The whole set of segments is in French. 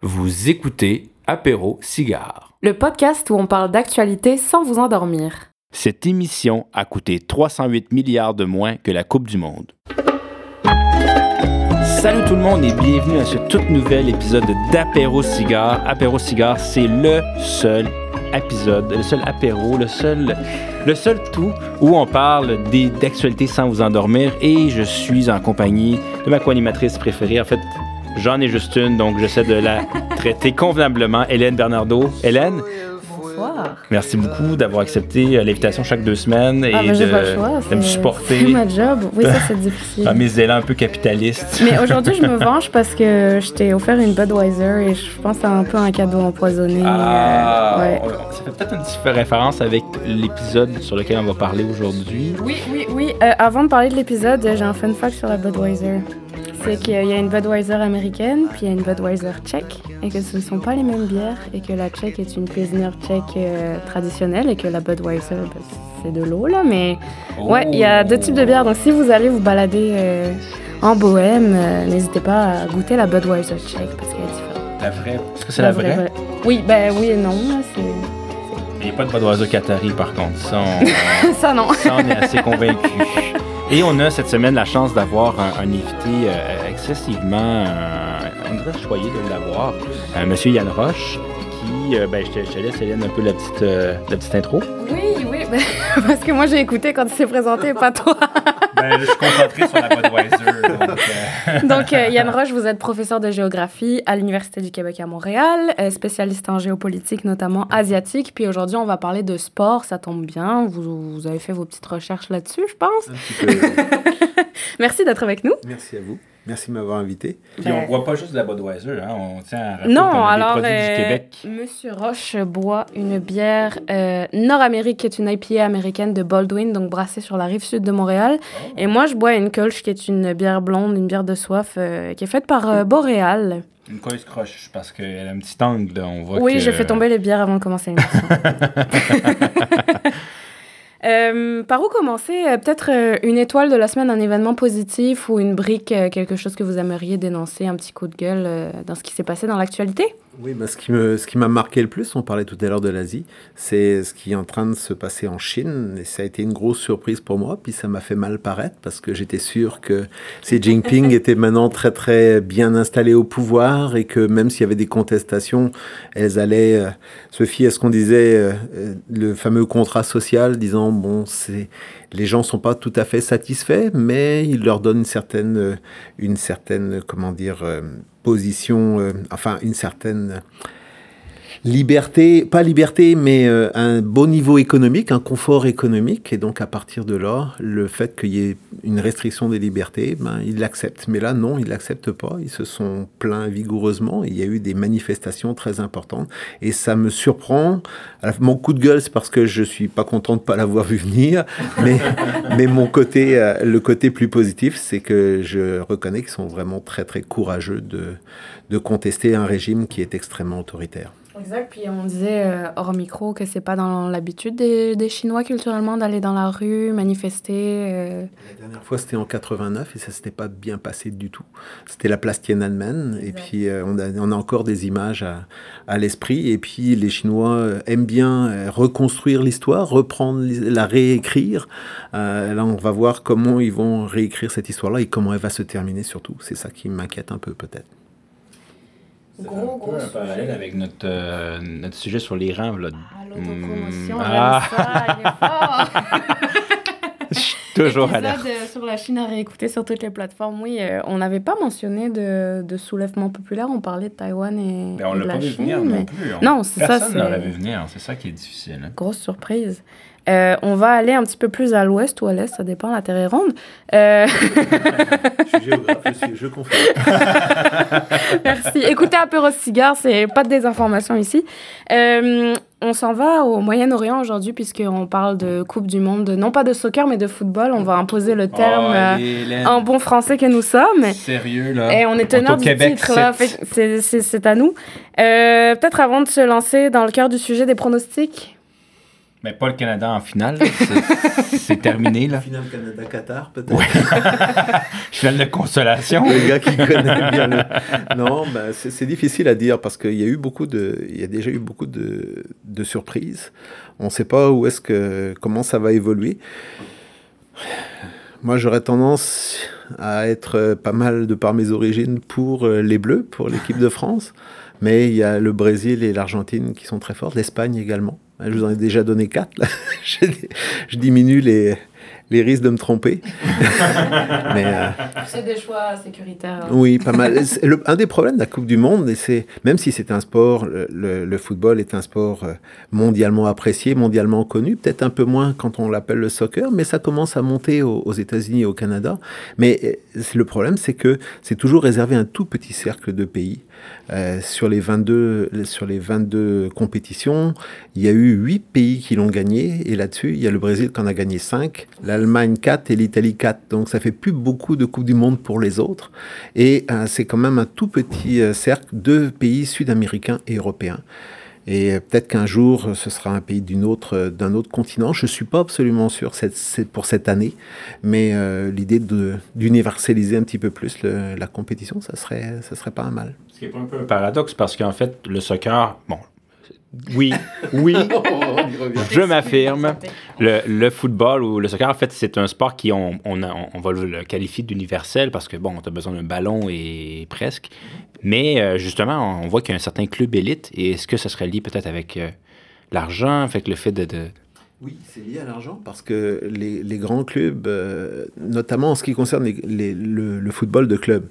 Vous écoutez Apéro Cigare. Le podcast où on parle d'actualité sans vous endormir. Cette émission a coûté 308 milliards de moins que la Coupe du Monde. Salut tout le monde et bienvenue à ce tout nouvel épisode d'Apéro Cigare. Apéro Cigare, c'est le seul épisode, le seul apéro, le seul, le seul tout où on parle d'actualité sans vous endormir et je suis en compagnie de ma co-animatrice préférée. En fait, J'en ai juste une, donc j'essaie de la traiter convenablement. Hélène Bernardo. Hélène? Bonsoir. Merci beaucoup d'avoir accepté euh, l'invitation chaque deux semaines et Ah, ben, de, pas le choix. de me supporter C'est ma job. Oui, ça, c'est difficile. dans mes élans un peu capitalistes. Mais aujourd'hui, je me venge parce que je t'ai offert une Budweiser et je pense que c'est un peu un cadeau empoisonné. Ah, euh, ouais. ça fait peut-être une petite référence avec l'épisode sur lequel on va parler aujourd'hui. Oui, oui, oui. Euh, avant de parler de l'épisode, j'ai un fun fact sur la Budweiser. C'est qu'il y a une Budweiser américaine, puis il y a une Budweiser tchèque, et que ce ne sont pas les mêmes bières, et que la tchèque est une pilsner tchèque euh, traditionnelle, et que la Budweiser, ben, c'est de l'eau, là. Mais ouais, il y a deux types de bières. Donc si vous allez vous balader euh, en Bohème, euh, n'hésitez pas à goûter la Budweiser tchèque, parce qu'elle est différente. La vraie? Est-ce que c'est la, vraie? Oui, ben oui et non. là, c'est- Il n'y a pas de Budweiser Qatari par contre. Ça, on, Ça, non. ça, on est assez convaincus. Et on a cette semaine la chance d'avoir un, un invité euh, excessivement, euh, on dirait choyé de l'avoir, euh, Monsieur Yann Roche, qui, euh, ben, je te, je te laisse Hélène un peu la petite, euh, la petite intro. Oui, oui, ben, parce que moi j'ai écouté quand il s'est présenté, pas toi. Ben, je suis concentré sur la Budweiser. Donc, euh, Yann Roche, vous êtes professeur de géographie à l'Université du Québec à Montréal, euh, spécialiste en géopolitique, notamment asiatique. Puis aujourd'hui, on va parler de sport, ça tombe bien. Vous, vous avez fait vos petites recherches là-dessus, je pense. Un petit peu. Merci d'être avec nous. Merci à vous. Merci de m'avoir invité. Puis on boit pas juste de la Budweiser, hein, on tient à rappeler Non, alors, des produits euh, du Québec. Monsieur Roche boit une bière euh, Nord-Amérique, qui est une IPA américaine de Baldwin, donc brassée sur la rive sud de Montréal. Et moi, je bois une Kolsch, qui est une bière blonde, une bière de soif, euh, qui est faite par euh, Boréal. Une coise croche, parce qu'elle a un petit angle, on voit Oui, que... j'ai fait tomber les bières avant de commencer l'émission. Euh, par où commencer? Euh, Peut-être euh, une étoile de la semaine, un événement positif ou une brique, quelque chose que vous aimeriez dénoncer, un petit coup de gueule dans ce qui s'est passé dans l'actualité? Oui, bah, ce qui me, ce qui m'a marqué le plus, on parlait tout à l'heure de l'Asie, c'est ce qui est en train de se passer en Chine. Et ça a été une grosse surprise pour moi, puis ça m'a fait mal paraître parce que j'étais sûr que Xi Jinping était maintenant très très bien installé au pouvoir et que même s'il y avait des contestations, elles allaient euh, se fier à ce qu'on disait, euh, euh, le fameux contrat social, disant bon, c'est les gens sont pas tout à fait satisfaits, mais il leur donne une certaine, euh, une certaine, comment dire, euh, position, euh, enfin une certaine liberté, pas liberté, mais euh, un beau niveau économique, un confort économique. Et donc, à partir de là, le fait qu'il y ait une restriction des libertés, ben, ils l'acceptent. Mais là, non, ils l'acceptent pas. Ils se sont plaints vigoureusement. Il y a eu des manifestations très importantes. Et ça me surprend. Alors, Mon coup de gueule, c'est parce que je suis pas content de pas l'avoir vu venir. Mais, mais mon côté, euh, le côté plus positif, c'est que je reconnais qu'ils sont vraiment très, très courageux de, de contester un régime qui est extrêmement autoritaire. Exact. Puis on disait euh, hors micro que c'est pas dans l'habitude des, des Chinois culturellement d'aller dans la rue, manifester. euh. La dernière fois, c'était en 89 et ça s'était pas bien passé du tout. C'était la place Tiananmen et puis euh, on, a, on a encore des images à, à l'esprit. Et puis les Chinois aiment bien reconstruire l'histoire, reprendre, la réécrire. Là, on va voir comment ils vont réécrire cette histoire-là et comment elle va se terminer surtout. C'est ça qui m'inquiète un peu peut-être. Gros, gros un parallèle sujet. avec notre, euh, notre sujet sur l'Iran. là. Ah, l'autopromotion, ah. ça, il est fort. Je suis toujours à euh, sur la Chine à réécouter sur toutes les plateformes. Oui, euh, on n'avait pas mentionné de, de soulèvement populaire. On parlait de Taïwan et, Ben, on et l'a de pas la vu Chine. venir non plus. On- Non, c'est ça, Personne ne l'avait vu venir. C'est ça qui est difficile. hein. Grosse surprise. Euh, on va aller un petit peu plus à l'ouest ou à l'est, ça dépend, la Terre est ronde. Euh, je suis géographe, je, suis, je confirme. merci. Écoutez Apéro Cigare, c'est pas de désinformation ici. Euh, on s'en va au Moyen-Orient aujourd'hui, puisqu'on parle de Coupe du Monde, non pas de soccer, mais de football. On va imposer le terme Oh, euh, en bon français que nous sommes. Sérieux, là. Et on est teneur au du Québec, titre, là. c'est- à nous. Euh, Peut-être avant de se lancer dans le cœur du sujet des pronostics. Mais pas le Canada en finale. C'est terminé, là. Finale Canada-Qatar, peut-être. finale de consolation. Le gars qui connaît bien le... Non, ben, c'est difficile à dire parce qu'il y a eu beaucoup de... Il y a déjà eu beaucoup de, de surprises. On ne sait pas où est-ce que... comment ça va évoluer. Moi, j'aurais tendance à être pas mal, de par mes origines, pour euh, les Bleus, pour l'équipe de France. Mais il y a le Brésil et l'Argentine qui sont très forts, l'Espagne également. Je vous en ai déjà donné quatre. je, diminue les, les risques de me tromper. Mais, euh, c'est des choix sécuritaires. Hein. Oui, pas mal. un des problèmes de la Coupe du Monde, et c'est même si c'est un sport, le, le, football est un sport euh, mondialement apprécié, mondialement connu, peut-être un peu moins quand on l'appelle le soccer, mais ça commence à monter aux, aux États-Unis et au Canada. Mais euh, le problème, c'est que c'est toujours réservé à un tout petit cercle de pays. Euh, sur, les 22, sur les 22 compétitions, il y a eu 8 pays qui l'ont gagné. Et là-dessus, il y a le Brésil qui en a gagné 5, l'Allemagne 4 et l'Italie 4. Donc ça fait plus beaucoup de Coupes du Monde pour les autres. Et euh, c'est quand même un tout petit euh, cercle de pays sud-américains et européens. Et peut-être qu'un jour, ce sera un pays d'un autre, d'un autre continent. Je ne suis pas absolument sûr pour cette année, mais l'idée d'universaliser un petit peu plus la compétition, ça serait, ça serait pas mal. Ce qui est un peu un paradoxe parce qu'en fait, le soccer, oui, oui, je m'affirme. Le, le, football ou le soccer, en fait, c'est un sport qui, on, on, on va le qualifier d'universel parce que, bon, tu as besoin d'un ballon et presque. Mais euh, justement, on voit qu'il y a un certain club élite. Et est-ce que ça serait lié peut-être avec euh, l'argent, avec le fait de, de oui, c'est lié à l'argent parce que les, les grands clubs, euh, notamment en ce qui concerne le, le, football de club,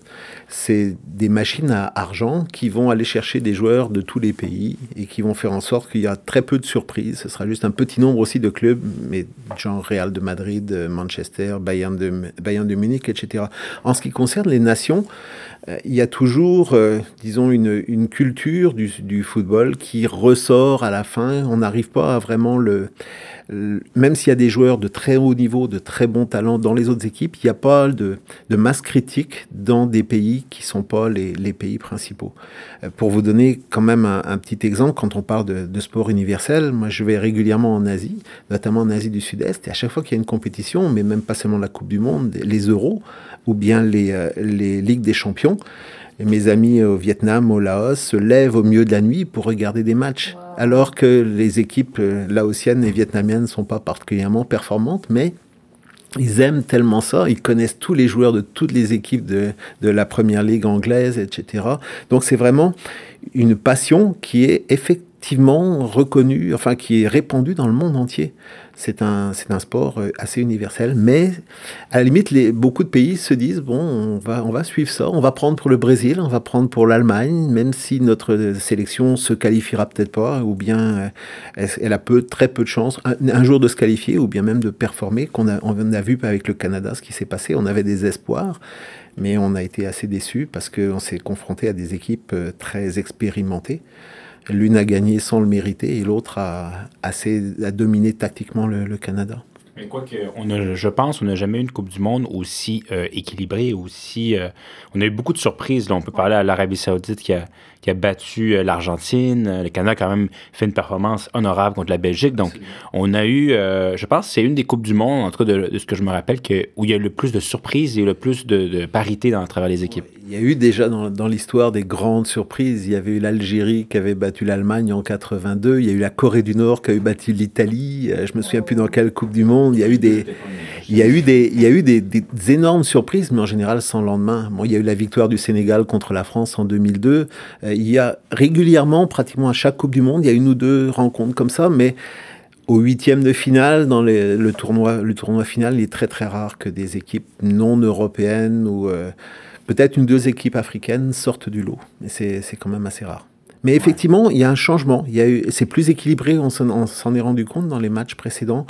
c'est des machines à argent qui vont aller chercher des joueurs de tous les pays et qui vont faire en sorte qu'il y a très peu de surprises. Ce sera juste un petit nombre aussi de clubs, mais genre Real de Madrid, Manchester, Bayern de, Bayern de Munich, etc. En ce qui concerne les nations, euh, il y a toujours, euh, disons, une, culture du, du, football qui ressort à la fin. On n'arrive pas à vraiment le même s'il y a des joueurs de très haut niveau, de très bons talents dans les autres équipes, il n'y a pas de, masse critique dans des pays qui ne sont pas les, pays principaux. Euh, pour vous donner quand même un, petit exemple, quand on parle de, sport universel, moi je vais régulièrement en Asie, notamment en Asie du Sud-Est, et à chaque fois qu'il y a une compétition, mais même pas seulement la Coupe du Monde, les euros ou bien les, euh, les Ligues des champions, mes amis au Vietnam, au Laos, se lèvent au milieu de la nuit pour regarder des matchs. Alors que les équipes euh, laotiennes et vietnamiennes ne sont pas particulièrement performantes, mais ils aiment tellement ça, ils connaissent tous les joueurs de toutes les équipes de, de la première ligue anglaise, etc. Donc c'est vraiment une passion qui est effectivement reconnue, enfin qui est répandue dans le monde entier c'est un, c'est un sport euh, assez universel. Mais à la limite, les, beaucoup de pays se disent bon, on va, on va suivre ça, on va prendre pour le Brésil, on va prendre pour l'Allemagne, même si notre sélection se qualifiera peut-être pas, ou bien euh, elle, a peu, très peu de chances un, jour de se qualifier, ou bien même de performer. Qu'on a, on a vu avec le Canada ce qui s'est passé. On avait des espoirs mais on a été assez déçus parce qu'on s'est confronté à des équipes euh, très expérimentées. L'une a gagné sans le mériter et l'autre a, assez, a dominé tactiquement le, Canada. Mais quoi que, on a, je pense, on n'a jamais eu une Coupe du Monde aussi euh, équilibrée, aussi. Euh, on a eu beaucoup de surprises. Là. On peut parler à l'Arabie Saoudite qui a, qui a battu euh, l'Argentine. Le Canada a quand même fait une performance honorable contre la Belgique. Donc, on a eu, je pense, c'est une des Coupes du Monde, en tout cas de, ce que je me rappelle, que, où il y a eu le plus de surprises et le plus de, de parité dans, à travers les équipes. Il y a eu déjà dans, dans l'histoire des grandes surprises. Il y avait eu l'Algérie qui avait battu l'Allemagne en 82. Il y a eu la Corée du Nord qui a eu battu l'Italie. Euh, je me souviens plus dans quelle Coupe du Monde. Il y a eu des, il y a eu des, il y a eu des, des énormes surprises, mais en général sans lendemain. Bon, il y a eu la victoire du Sénégal contre la France en 2002. Euh, il y a régulièrement, pratiquement à chaque Coupe du Monde, il y a une ou deux rencontres comme ça, mais au huitième de finale, dans le, tournoi, le tournoi final, il est très très rare que des équipes non européennes ou euh, peut-être une deux équipes africaines sortent du lot, mais c'est quand même assez rare. Mais effectivement, il y a un changement. Il y a eu, c'est plus équilibré. On s'en est rendu compte dans les matchs précédents.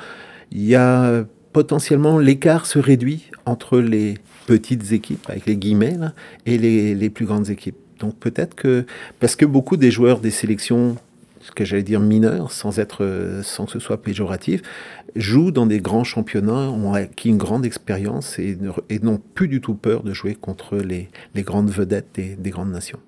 Il y a potentiellement l'écart se réduit entre les petites équipes avec les guillemets et les, plus grandes équipes. Donc peut-être que parce que beaucoup des joueurs des sélections ce que j'allais dire mineurs, sans être, sans que ce soit péjoratif, jouent dans des grands championnats, ont acquis une grande expérience et, n'ont plus du tout peur de jouer contre les, grandes vedettes des, grandes nations.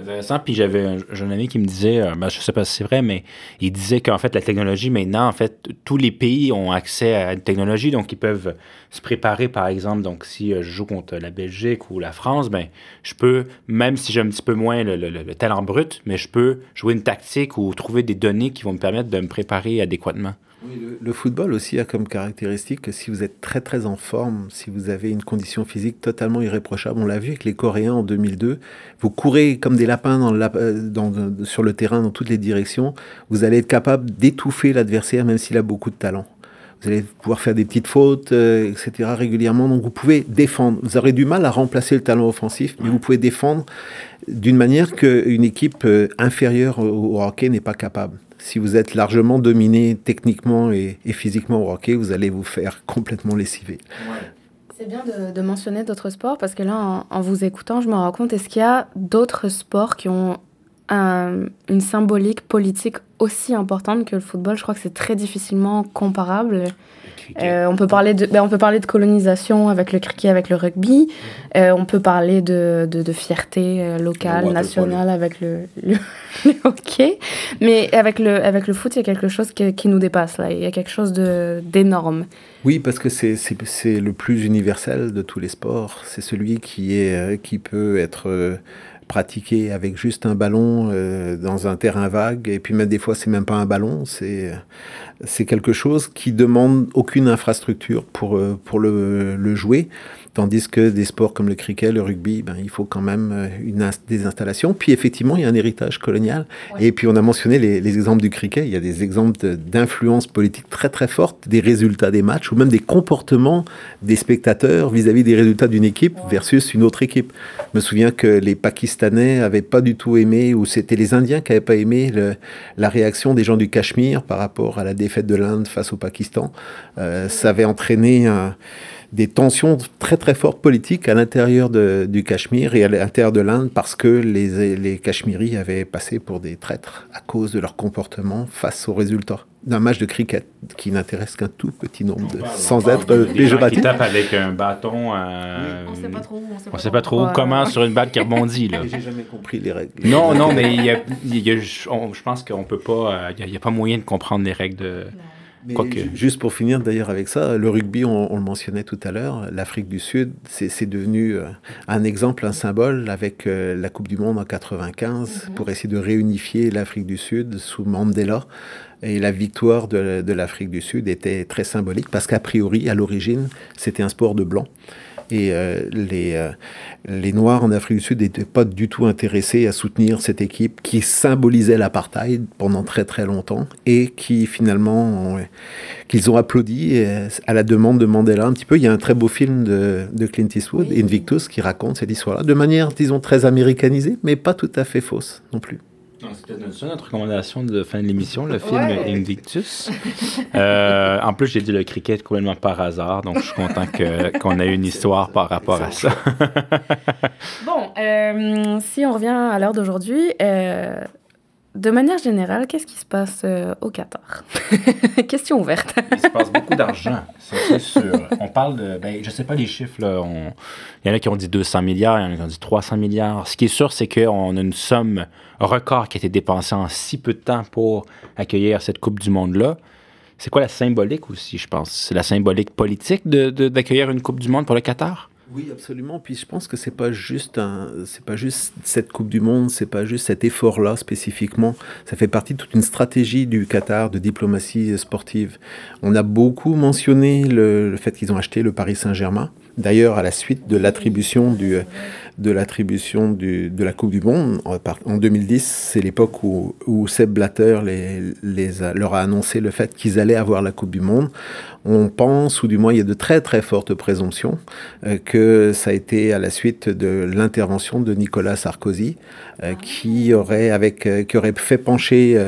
Intéressant. Puis j'avais un jeune ami qui me disait, euh, ben, je sais pas si c'est vrai, mais il disait qu'en fait, la technologie, maintenant, en fait, tous les pays ont accès à une technologie, donc ils peuvent se préparer, par exemple. Donc, si euh, je joue contre la Belgique ou la France, ben, je peux, même si j'ai un petit peu moins le, le talent brut, mais je peux jouer une tactique ou trouver des données qui vont me permettre de me préparer adéquatement. Oui, le, le, football aussi a comme caractéristique que si vous êtes très très en forme, si vous avez une condition physique totalement irréprochable, on l'a vu avec les Coréens en 2002, vous courez comme des lapins dans le, euh, dans, sur le terrain dans toutes les directions, vous allez être capable d'étouffer l'adversaire même s'il a beaucoup de talent. Vous allez pouvoir faire des petites fautes, euh, etc. régulièrement. Donc vous pouvez défendre. Vous aurez du mal à remplacer le talent offensif, mais vous pouvez défendre d'une manière qu'une équipe euh, inférieure au, au hockey n'est pas capable si vous êtes largement dominé techniquement et, et, physiquement au hockey, vous allez vous faire complètement lessiver. Ouais. C'est bien de, de mentionner d'autres sports parce que là, en, en, vous écoutant, je me rends compte, est-ce qu'il y a d'autres sports qui ont un, une symbolique politique aussi importante que le football Je crois que c'est très difficilement comparable. Euh, on, peut parler de, ben, on peut parler de colonisation avec le cricket, avec le rugby. Euh, on peut parler de, de, de fierté euh, locale, nationale avec le, le, le, hockey. Mais avec le, avec le foot, il y a quelque chose qui, qui nous dépasse. Là. Il y a quelque chose d'énorme. Oui, parce que c'est le plus universel de tous les sports. C'est celui qui, est, qui peut être pratiqué avec juste un ballon euh, dans un terrain vague. Et puis même des fois c'est même pas un ballon c'est c'est quelque chose qui demande aucune infrastructure pour pour le, le jouer Tandis que des sports comme le cricket, le rugby, ben, il faut quand même euh, une des installations. Puis effectivement, il y a un héritage colonial. Ouais. Et puis on a mentionné les, les, exemples du cricket. Il y a des exemples d'influence politique très très forte, des résultats des matchs ou même des comportements des spectateurs vis-à-vis -vis des résultats d'une équipe ouais. versus une autre équipe. Je me souviens que les Pakistanais avaient pas du tout aimé, ou c'était les Indiens qui n'avaient pas aimé le, la réaction des gens du Cachemire par rapport à la défaite de l'Inde face au Pakistan. Euh, ça avait entraîné un des tensions très très fortes politiques à l'intérieur du Cachemire et à l'intérieur de l'Inde parce que les, les Cachemiris avaient passé pour des traîtres à cause de leur comportement face aux résultats d'un match de cricket qui n'intéresse qu'un tout petit nombre de... Parle, sans être péjoratif. Qui tape avec un bâton. Euh, oui. On sait pas trop. On sait pas, on sait pas trop comment sur une balle qui rebondit. là. J'ai jamais compris les règles. Non, non, mais il y a, il y a, on, je pense qu'on peut pas... Il n'y a, a, pas moyen de comprendre les règles de... Non. Quoique. Juste pour finir d'ailleurs avec ça, le rugby, on, on le mentionnait tout à l'heure, l'Afrique du Sud, c'est devenu euh, un exemple, un symbole avec euh, la Coupe du Monde en 95 mm -hmm. pour essayer de réunifier l'Afrique du Sud sous Mandela. Et la victoire de, de l'Afrique du Sud était très symbolique parce qu'a priori, à l'origine, c'était un sport de blanc. Et euh, les, euh, les Noirs en Afrique du Sud n'étaient pas du tout intéressés à soutenir cette équipe qui symbolisait l'apartheid pendant très très longtemps et qui finalement qu'ils ont applaudi à la demande de Mandela un petit peu. Il y a un très beau film de, de Clint Eastwood. Invictus, qui raconte cette histoire-là de manière, disons, très américanisée, mais pas tout à fait fausse non plus. C'était notre recommandation de fin de l'émission, le film ouais. Invictus. euh, en plus, j'ai dit le cricket complètement par hasard, donc je suis content qu'on qu ait une histoire par rapport à ça. bon, euh, si on revient à l'heure d'aujourd'hui, euh, de manière générale, qu'est-ce qui se passe euh, au Qatar? Question ouverte. Il se passe beaucoup d'argent, c'est sûr. On parle de, ben, je sais pas les chiffres, il y en a qui ont dit 200 milliards, il y en a qui ont dit 300 milliards. Ce qui est sûr, c'est qu'on a une somme record qui a été dépensée en si peu de temps pour accueillir cette Coupe du Monde-là. C'est quoi la symbolique aussi, je pense? C'est la symbolique politique d'accueillir de, de, une Coupe du Monde pour le Qatar? Oui, absolument. Puis je pense que c'est pas juste un, c'est pas juste cette Coupe du Monde, c'est pas juste cet effort-là spécifiquement. Ça fait partie de toute une stratégie du Qatar de diplomatie sportive. On a beaucoup mentionné le, le fait qu'ils ont acheté le Paris Saint-Germain. D'ailleurs, à la suite de l'attribution de la Coupe du Monde en 2010, c'est l'époque où, Seb Blatter leur a annoncé le fait qu'ils allaient avoir la Coupe du Monde. On pense, ou du moins il y a de très très fortes présomptions, euh, que ça a été à la suite de l'intervention de Nicolas Sarkozy, euh, qui aurait avec euh, qui aurait fait pencher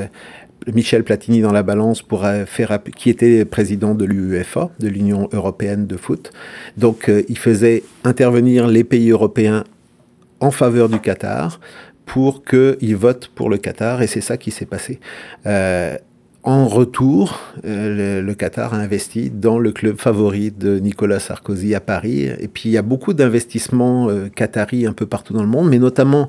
Michel Platini dans la balance pour faire qui était président de l'UEFA, de l'Union européenne de foot. Donc euh, il faisait intervenir les pays européens en faveur du Qatar pour qu'ils votent pour le Qatar et c'est ça qui s'est passé. Euh, en retour, euh, le, Qatar a investi dans le club favori de Nicolas Sarkozy à Paris. Et puis il y a beaucoup d'investissements euh, qataris un peu partout dans le monde, mais notamment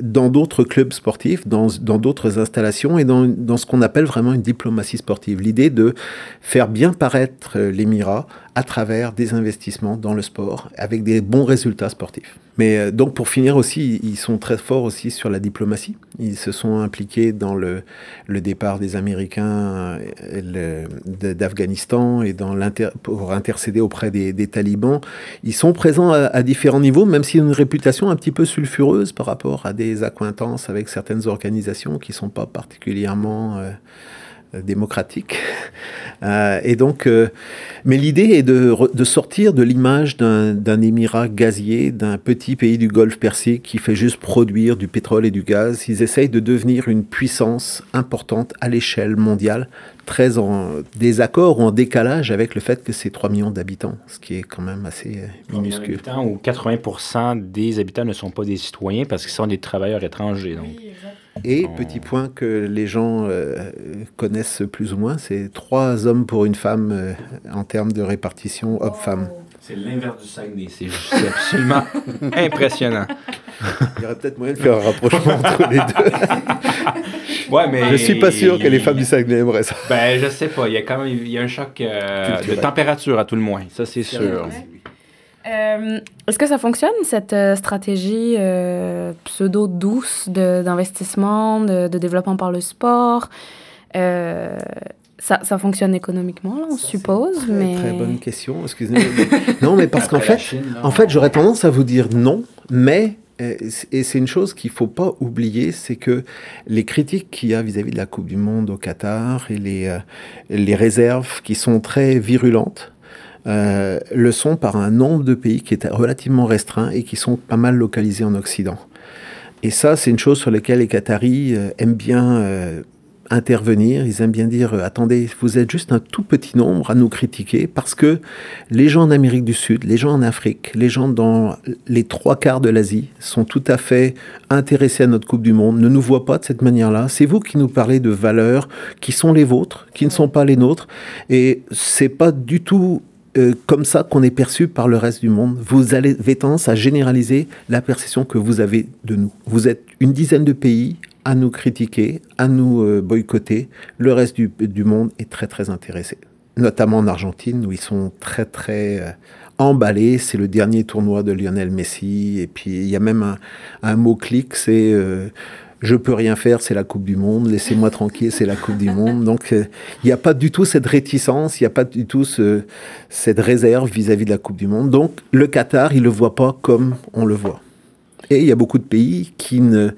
dans d'autres clubs sportifs, dans d'autres installations et dans, dans ce qu'on appelle vraiment une diplomatie sportive. L'idée de faire bien paraître euh, l'Émirat à travers des investissements dans le sport avec des bons résultats sportifs. Mais euh, donc pour finir aussi, ils sont très forts aussi sur la diplomatie. Ils se sont impliqués dans le, le départ des Américains euh, d'Afghanistan et dans pour intercéder auprès des, talibans. Ils sont présents à, différents niveaux, même s'ils ont une réputation un petit peu sulfureuse par rapport à des accointances avec certaines organisations qui ne sont pas particulièrement... Euh, démocratique. Euh, et donc, euh, mais l'idée est de, de, sortir de l'image d'un émirat gazier, d'un petit pays du Golfe Persique qui fait juste produire du pétrole et du gaz. Ils essayent de devenir une puissance importante à l'échelle mondiale, très en désaccord ou en décalage avec le fait que c'est 3 millions d'habitants, ce qui est quand même assez minuscule. Où 80% des habitants ne sont pas des citoyens parce qu'ils sont des travailleurs étrangers. Donc. Et petit point que les gens euh, connaissent plus ou moins, c'est trois hommes pour une femme euh, en termes de répartition homme-femme. C'est l'inverse du Saguenay, c'est absolument impressionnant. Il y aurait peut-être moyen de faire un rapprochement entre les deux. ouais, mais je suis pas sûr que les femmes du Saguenay aimeraient ça. Ben, je sais pas. Il y a quand même il y a un choc euh, de température à tout le moins. Ça, c'est sûr. Euh, est-ce que ça fonctionne, cette euh, stratégie euh, pseudo-douce d'investissement, de, développement par le sport? Ça, ça, fonctionne économiquement, on suppose. Très, mais... très bonne question, excusez-moi. non, mais parce qu'en fait, en fait j'aurais tendance à vous dire non, mais et c'est une chose qu'il ne faut pas oublier, c'est que les critiques qu'il y a vis-à-vis de la Coupe du Monde au Qatar et les, les réserves qui sont très virulentes, euh, le sont par un nombre de pays qui est relativement restreint et qui sont pas mal localisés en Occident. Et ça, c'est une chose sur laquelle les Qataris euh, aiment bien euh, intervenir. Ils aiment bien dire attendez, vous êtes juste un tout petit nombre à nous critiquer parce que les gens en Amérique du Sud, les gens en Afrique, les gens dans les trois quarts de l'Asie sont tout à fait intéressés à notre Coupe du Monde, ne nous voient pas de cette manière-là. C'est vous qui nous parlez de valeurs qui sont les vôtres, qui ne sont pas les nôtres. Et c'est pas du tout euh, comme ça qu'on est perçu par le reste du monde. Vous avez tendance à généraliser la perception que vous avez de nous. Vous êtes une dizaine de pays à nous critiquer, à nous euh, boycotter. Le reste du, monde est très très intéressé. Notamment en Argentine où ils sont très très euh, emballés. C'est le dernier tournoi de Lionel Messi. Et puis il y a même un, un mot-clic, c'est je peux rien faire, c'est la Coupe du Monde, laissez-moi tranquille, c'est la Coupe du Monde. Donc euh, il n'y a pas du tout cette réticence, il n'y a pas du tout cette réserve vis-à-vis de la Coupe du Monde. Donc le Qatar, il ne le voit pas comme on le voit. Et il y a beaucoup de pays qui ne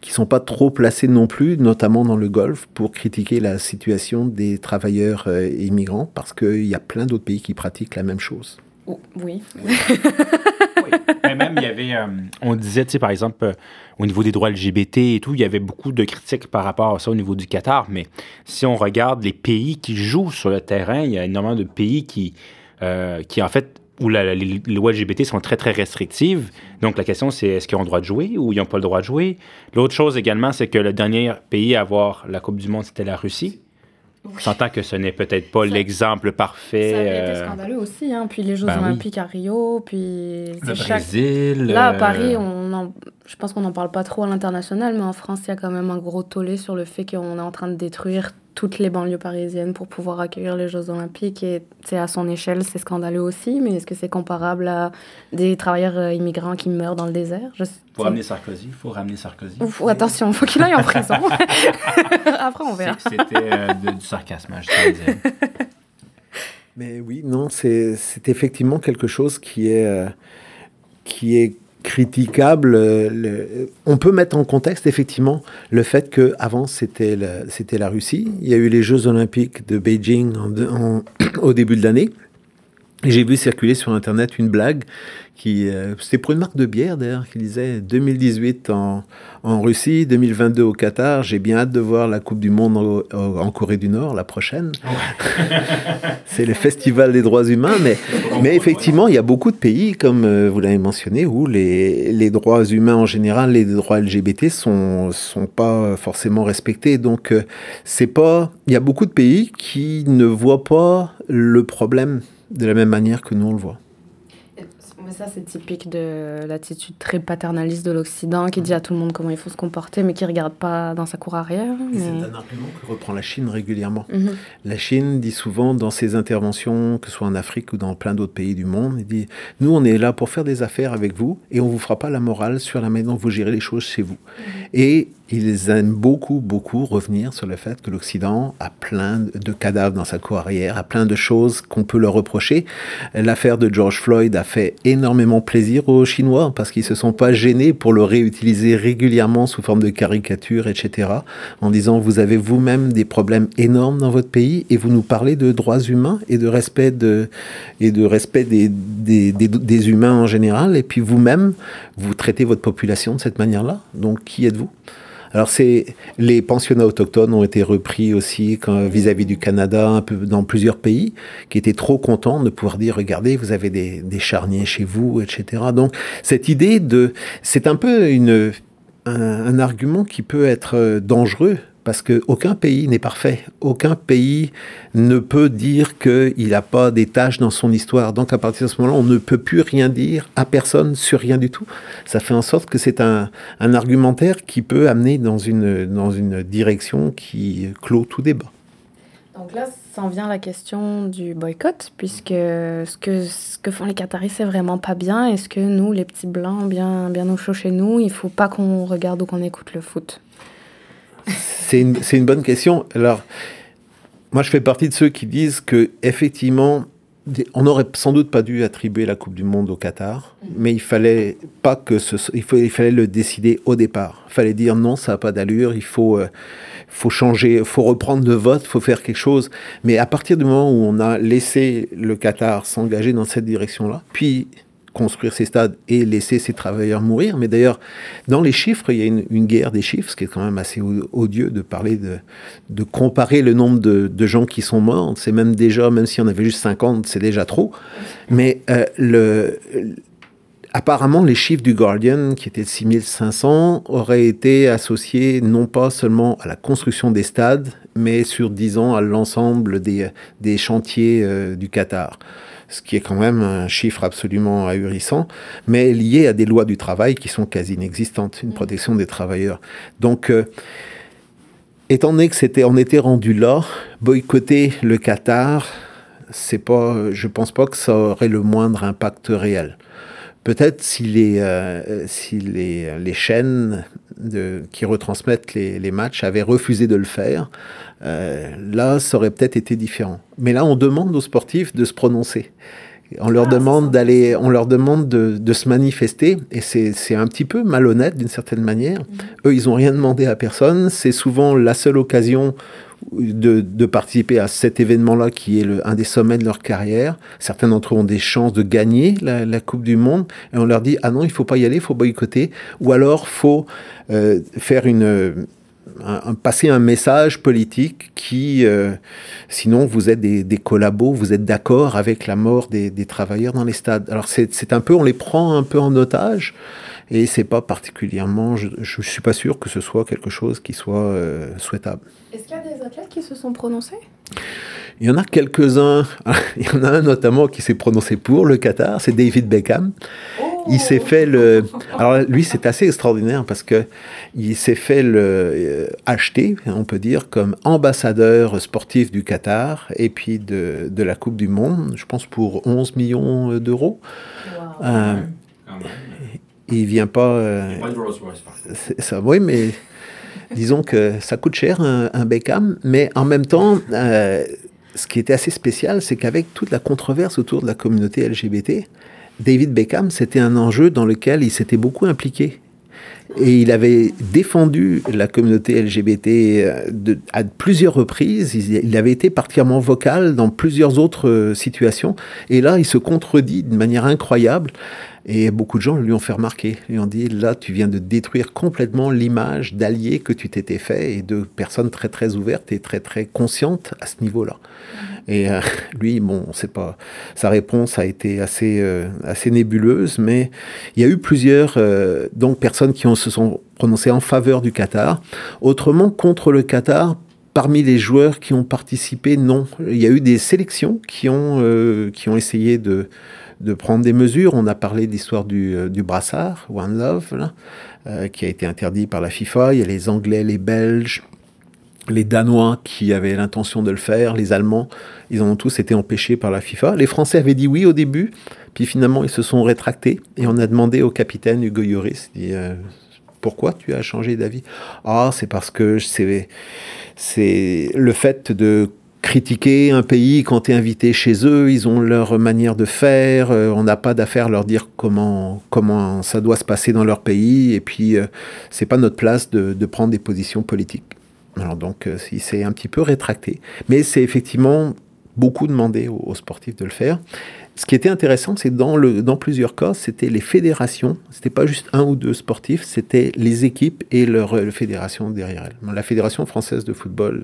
qui sont pas trop placés non plus, notamment dans le Golfe, pour critiquer la situation des travailleurs euh, immigrants, parce qu'il y a plein d'autres pays qui pratiquent la même chose. Oh, oui. Mais même, il y avait, euh, on disait, tu par exemple, euh, au niveau des droits LGBT et tout, il y avait beaucoup de critiques par rapport à ça au niveau du Qatar. Mais si on regarde les pays qui jouent sur le terrain, il y a énormément de pays qui, euh, qui en fait, où les lois LGBT sont très, très restrictives. Donc, la question, c'est est-ce qu'ils ont le droit de jouer ou ils n'ont pas le droit de jouer? L'autre chose également, c'est que le dernier pays à avoir la Coupe du Monde, c'était la Russie. On s'entend que ce n'est peut-être pas l'exemple parfait. Ça avait été scandaleux aussi, hein. Puis les Jeux ben Olympiques à Rio, puis... Le Brésil... Là, à Paris, on je pense qu'on n'en parle pas trop à l'international, mais en France, il y a quand même un gros tollé sur le fait qu'on est en train de détruire toutes les banlieues parisiennes pour pouvoir accueillir les Jeux Olympiques. Et c'est à son échelle, c'est scandaleux aussi, mais est-ce que c'est comparable à des travailleurs euh, immigrants qui meurent dans le désert? Il faut ramener Sarkozy. faut ramener Sarkozy. Ou, attention, il faut qu'il aille en prison. Après, on verra. C'était euh, du sarcasme, hein, je te Mais oui, non, c'est effectivement quelque chose qui est, euh, qui est critiquable. Euh, on peut mettre en contexte effectivement le fait que avant c'était c'était la Russie. Il y a eu les Jeux Olympiques de Beijing au début de l'année. J'ai vu circuler sur Internet une blague qui euh, c'était pour une marque de bière d'ailleurs qui disait 2018 en, en Russie, 2022 au Qatar. J'ai bien hâte de voir la Coupe du Monde au- au- en Corée du Nord la prochaine. c'est le festival des droits humains, mais mais effectivement il y a beaucoup de pays comme euh, vous l'avez mentionné où les, les droits humains en général, les droits LGBT sont sont pas forcément respectés. Donc euh, c'est pas il y a beaucoup de pays qui ne voient pas le problème de la même manière que nous on le voit. Mais ça, c'est typique de l'attitude très paternaliste de l'Occident qui dit à tout le monde comment il faut se comporter, mais qui regarde pas dans sa cour arrière. Mais- C'est un argument que reprend la Chine régulièrement. Mhm. La Chine dit souvent dans ses interventions, que ce soit en Afrique ou dans plein d'autres pays du monde, il dit Nous, on est là pour faire des affaires avec vous et on vous fera pas la morale sur la manière dont vous gérez les choses chez vous. Et ils aiment beaucoup, beaucoup revenir sur le fait que l'Occident a plein de cadavres dans sa cour arrière, a plein de choses qu'on peut leur reprocher. L'affaire de George Floyd a fait énormément plaisir aux Chinois parce qu'ils se sont pas gênés pour le réutiliser régulièrement sous forme de caricatures, etc. En disant vous avez vous-même des problèmes énormes dans votre pays et vous nous parlez de droits humains et de respect de et de respect des, des, des, des humains en général et puis vous-même vous traitez votre population de cette manière-là. Donc qui êtes-vous? Alors c'est les pensionnats autochtones ont été repris aussi vis-à-vis du Canada, un peu dans plusieurs pays, qui étaient trop contents de pouvoir dire regardez vous avez des, des charniers chez vous, etc. Donc cette idée de c'est un peu une un, un argument qui peut être euh, dangereux parce que aucun pays n'est parfait. Aucun pays ne peut dire qu'il n'a pas des tâches dans son histoire. Donc à partir de ce moment-là, on ne peut plus rien dire à personne sur rien du tout. Ça fait en sorte que c'est un, un argumentaire qui peut amener dans une, dans une direction qui clôt tout débat. Donc là, ça en vient à la question du boycott, puisque ce que, ce que font les Qataris, c'est vraiment pas bien. Est-ce que nous, les petits blancs, bien, bien au chaud chez nous, il faut pas qu'on regarde ou qu'on écoute le foot? C'est une, bonne question. Alors, moi, je fais partie de ceux qui disent que effectivement, on n'aurait sans doute pas dû attribuer la Coupe du Monde au Qatar, mais il fallait pas que il fallait le décider au départ. Il fallait dire non, ça n'a pas d'allure, il faut, euh, faut changer, faut reprendre le vote, faut faire quelque chose. Mais à partir du moment où on a laissé le Qatar s'engager dans cette direction-là, puis construire ses stades et laisser ses travailleurs mourir. Mais d'ailleurs, dans les chiffres, il y a une, guerre des chiffres, ce qui est quand même assez odieux de parler de, comparer le nombre de, gens qui sont morts. C'est même déjà, même si on avait juste 50, c'est déjà trop. Mais euh, apparemment, les chiffres du Guardian, qui étaient de 6500, auraient été associés non pas seulement à la construction des stades, mais sur 10 ans à l'ensemble des, des chantiers euh, du Qatar. Ce qui est quand même un chiffre absolument ahurissant, mais lié à des lois du travail qui sont quasi inexistantes, une protection des travailleurs. Donc, euh, étant donné que c'était, on était rendu là, boycotter le Qatar, c'est pas, je pense pas que ça aurait le moindre impact réel. Peut-être si les, euh, si les, les chaînes de, qui retransmettent les, les matchs avaient refusé de le faire, euh, là, ça aurait peut-être été différent. Mais là, on demande aux sportifs de se prononcer. On leur demande d'aller, on leur demande de, de se manifester, et c'est un petit peu malhonnête d'une certaine manière. Eux, ils ont rien demandé à personne. C'est souvent la seule occasion de, participer à cet événement-là qui est un des sommets de leur carrière. Certains d'entre eux ont des chances de gagner la, Coupe du Monde et on leur dit ah non il faut pas y aller, il faut boycotter ou alors faut euh, faire une un, passer un message politique qui euh, sinon vous êtes des, des collabos, vous êtes d'accord avec la mort des, travailleurs dans les stades. Alors c'est un peu on les prend un peu en otage. Et c'est pas particulièrement, je, je suis pas sûr que ce soit quelque chose qui soit euh, souhaitable. Est-ce qu'il y a des athlètes qui se sont prononcés? Il y en a quelques-uns. Il y en a un notamment qui s'est prononcé pour le Qatar, c'est David Beckham. Il s'est fait le. Alors lui, c'est assez extraordinaire parce que il s'est fait le euh, acheter, on peut dire, comme ambassadeur sportif du Qatar et puis de, de la Coupe du Monde. Je pense pour 11 millions d'euros. Euh, même. il vient pas. euh, Pas de Rolls Royce, par contre. c'est- ça, oui, mais disons que ça coûte cher un, Beckham, mais en même temps, euh, ce qui était assez spécial, c'est qu'avec toute la controverse autour de la communauté LGBT, David Beckham, c'était un enjeu dans lequel il s'était beaucoup impliqué. Et il avait défendu la communauté LGBT euh, à plusieurs reprises. Il, avait été particulièrement vocal dans plusieurs autres euh, situations. Et là, il se contredit d'une manière incroyable. Et beaucoup de gens lui ont fait remarquer. Ils ont dit, là, tu viens de détruire complètement l'image d'allié que tu t'étais fait et de personnes très, très ouvertes et très, très conscientes à ce niveau-là. Et euh, lui, bon, c'est pas. Sa réponse a été assez, euh, assez nébuleuse, mais il y a eu plusieurs euh, donc personnes qui se sont prononcées en faveur du Qatar. Autrement, contre le Qatar, parmi les joueurs qui ont participé, non. Il y a eu des sélections qui ont, qui ont essayé de, de prendre des mesures. On a parlé de l'histoire du, du, brassard, One Love, là, qui a été interdit par la FIFA. Il y a les Anglais, les Belges, les Danois qui avaient l'intention de le faire, les Allemands, ils ont tous été empêchés par la FIFA. Les Français avaient dit oui au début, puis finalement ils se sont rétractés et on a demandé au capitaine Hugo Lloris, dit, euh, pourquoi tu as changé d'avis? Ah, c'est parce que c'est, c'est le fait de critiquer un pays quand tu es invité chez eux, ils ont leur manière de faire, euh, on n'a pas d'affaire à leur dire comment, comment ça doit se passer dans leur pays, et puis euh, c'est pas notre place de, de prendre des positions politiques. Alors donc, euh, il s'est un petit peu rétracté. Mais c'est effectivement beaucoup demandé aux, sportifs de le faire. Ce qui était intéressant, c'est dans, le, dans plusieurs cas, c'était les fédérations. C'était pas juste un ou deux sportifs, c'était les équipes et leur, euh, fédération derrière elles. La fédération française de football,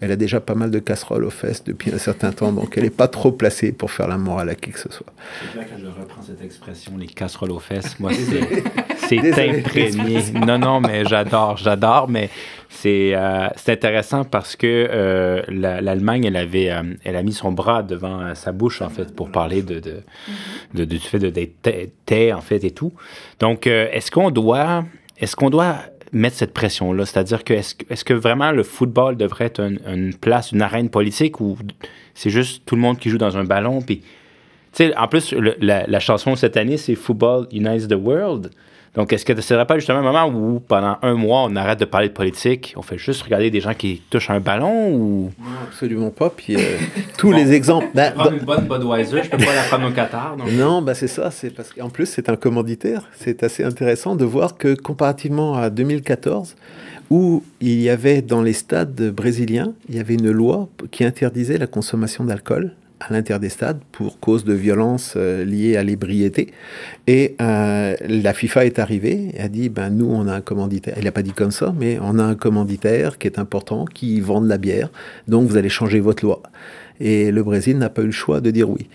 elle a déjà pas mal de casseroles aux fesses depuis un certain temps, donc elle n'est pas trop placée pour faire la morale à qui que ce soit. C'est vrai que je reprends cette expression, les casseroles aux fesses. Moi, c'est imprégné. Non, non, mais j'adore, j'adore, mais c'est euh, intéressant parce que euh, l'Allemagne, elle avait, euh, elle a mis son bras devant sa bouche en fait pour parler de, de, de, du fait d'être tais en fait et tout. Donc, est-ce qu'on doit, est-ce qu'on doit mettre cette pression-là, c'est-à-dire que est-ce est que vraiment le football devrait être une, place, une arène politique ou c'est juste tout le monde qui joue dans un ballon? Puis tu sais, en plus, la, la, chanson cette année, c'est Football Unites the World. Donc, est-ce que ce ne serait pas justement un moment où, pendant un mois, on arrête de parler de politique, on fait juste regarder des gens qui touchent un ballon ou... Non, absolument pas. Puis euh, tous les exemples... Ben, prendre une bonne Budweiser, je peux pas la prendre au Qatar. Non, ben c'est ça. C'est parce qu'en plus, c'est un commanditaire. C'est assez intéressant de voir que comparativement à 2014, où il y avait dans les stades brésiliens, il y avait une loi qui interdisait la consommation d'alcool à l'intérieur des stades pour cause de violences euh, liées à l'ébriété. Et euh, la FIFA est arrivée et a dit, ben nous, on a un commanditaire. Elle n'a pas dit comme ça, mais on a un commanditaire qui est important, qui vend de la bière, donc vous allez changer votre loi. Et le Brésil n'a pas eu le choix de dire oui.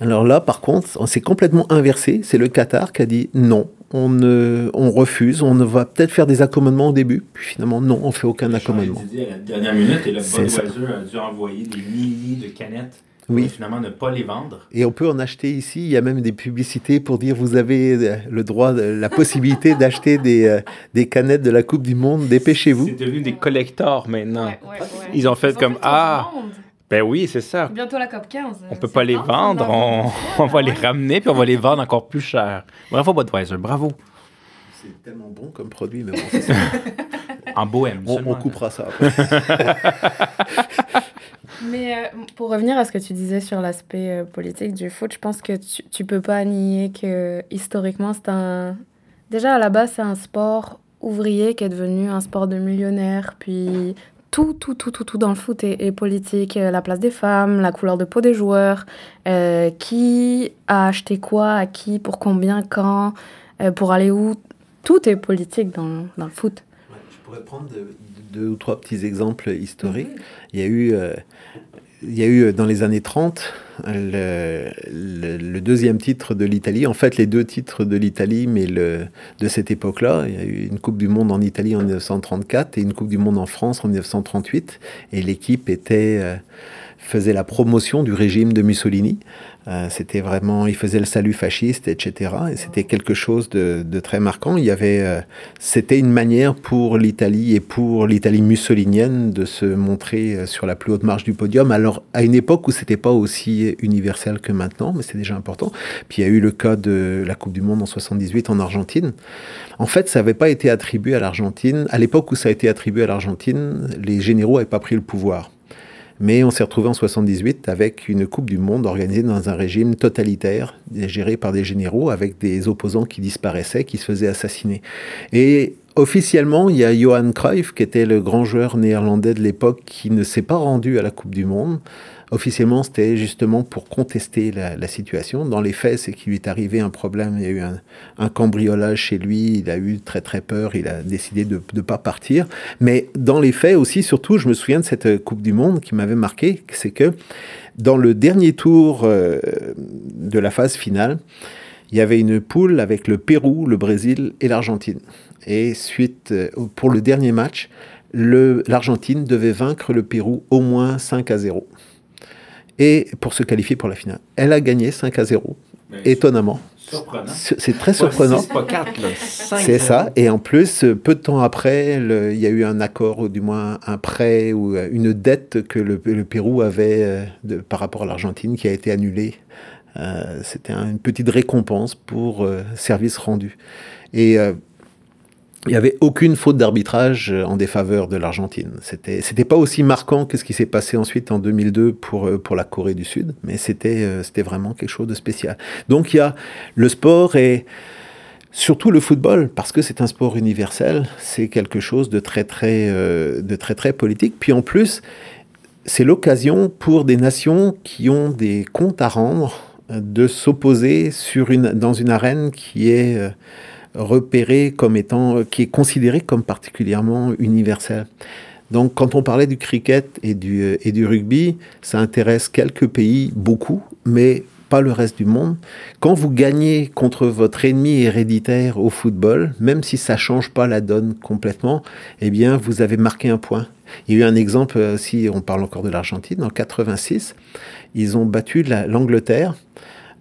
Alors là, par contre, on s'est complètement inversé. C'est le Qatar qui a dit non, on, ne, on refuse, on va peut-être faire des accommodements au début, puis finalement, non, on fait aucun accommodement. à la dernière minute, et le Budweiser a dû envoyer des milliers de canettes oui. finalement ne pas les vendre. Et on peut en acheter ici. Il y a même des publicités pour dire vous avez euh, le droit, la possibilité d'acheter des, euh, des canettes de la Coupe du Monde. Dépêchez-vous. C'est devenu des collectors maintenant. Ils ont fait comme ah. Ben oui, c'est ça. Bientôt la COP 15. On peut pas les vendre, on, on, va les ramener puis on va les vendre encore plus cher. Bravo Budweiser, bravo. C'est tellement bon comme produit, mais bon, c'est ça. en bohème. On, on coupera ça. Mais euh, pour revenir à ce que tu disais sur l'aspect euh, politique du foot, je pense que tu, tu peux pas nier que historiquement, c'est un. Déjà, à la base, c'est un sport ouvrier qui est devenu un sport de millionnaire. Puis tout, tout, tout, tout, tout dans le foot est, politique. Euh, la place des femmes, la couleur de peau des joueurs, qui a acheté quoi, à qui, pour combien, quand, pour aller où. Tout est politique dans, dans le foot. je pourrais prendre deux ou trois petits exemples historiques. Mhm. Il y a eu il y a eu dans les années 30 le, deuxième titre de l'Italie, en fait les deux titres de l'Italie, mais le, de cette époque-là. Il y a eu une Coupe du Monde en Italie en 1934 et une Coupe du Monde en France en 1938. Et l'équipe était, euh, faisait la promotion du régime de Mussolini. Euh, c'était vraiment, il faisait le salut fasciste, etc. Et c'était quelque chose de, très marquant. Il y avait, euh, c'était une manière pour l'Italie et pour l'Italie mussolinienne de se montrer euh, sur la plus haute marche du podium. Alors à une époque où c'était pas aussi universel que maintenant, mais c'est déjà important. Puis il y a eu le cas de la Coupe du Monde en 78 en Argentine. En fait, ça n'avait pas été attribué à l'Argentine. À l'époque où ça a été attribué à l'Argentine, les généraux n'avaient pas pris le pouvoir. Mais on s'est retrouvé en 78 avec une Coupe du Monde organisée dans un régime totalitaire, géré par des généraux, avec des opposants qui disparaissaient, qui se faisaient assassiner. Et Officiellement, il y a Johan Cruyff, qui était le grand joueur néerlandais de l'époque, qui ne s'est pas rendu à la Coupe du Monde. Officiellement, c'était justement pour contester la, situation. Dans les faits, c'est qu'il lui est arrivé un problème. Il y a eu un, cambriolage chez lui. Il a eu très très peur. Il a décidé de ne pas partir. Mais dans les faits aussi, surtout, je me souviens de cette Coupe du Monde qui m'avait marqué. C'est que dans le dernier tour euh, de la phase finale, il y avait une poule avec le Pérou, le Brésil et l'Argentine. Et suite, euh, pour le dernier match, l'Argentine devait vaincre le Pérou au moins 5 à 0 et pour se qualifier pour la finale. Elle a gagné 5 à 0, étonnamment. C'est très surprenant. C'est ça. Et en plus, peu de temps après, il y a eu un accord, ou du moins un prêt ou une dette que le, Pérou avait euh, de, par rapport à l'Argentine qui a été annulée. Euh, C'était une petite récompense pour euh, service rendu. Et euh, il n'y avait aucune faute d'arbitrage euh, en défaveur de l'Argentine. C'était, c'était pas aussi marquant que ce qui s'est passé ensuite en 2002 pour, euh, pour la Corée du Sud, mais c'était, euh, c'était vraiment quelque chose de spécial. Donc il y a le sport et surtout le football, parce que c'est un sport universel, c'est quelque chose de très très, de très très politique. Puis en plus, c'est l'occasion pour des nations qui ont des comptes à rendre de s'opposer sur une, dans une arène qui est repéré comme étant, euh, qui est considéré comme particulièrement universel. Donc, quand on parlait du cricket et du, euh, et du rugby, ça intéresse quelques pays, beaucoup, mais pas le reste du monde. Quand vous gagnez contre votre ennemi héréditaire au football, même si ça change pas la donne complètement, eh bien, vous avez marqué un point. Il y a eu un exemple, euh, si on parle encore de l'Argentine, en 86, ils ont battu l'Angleterre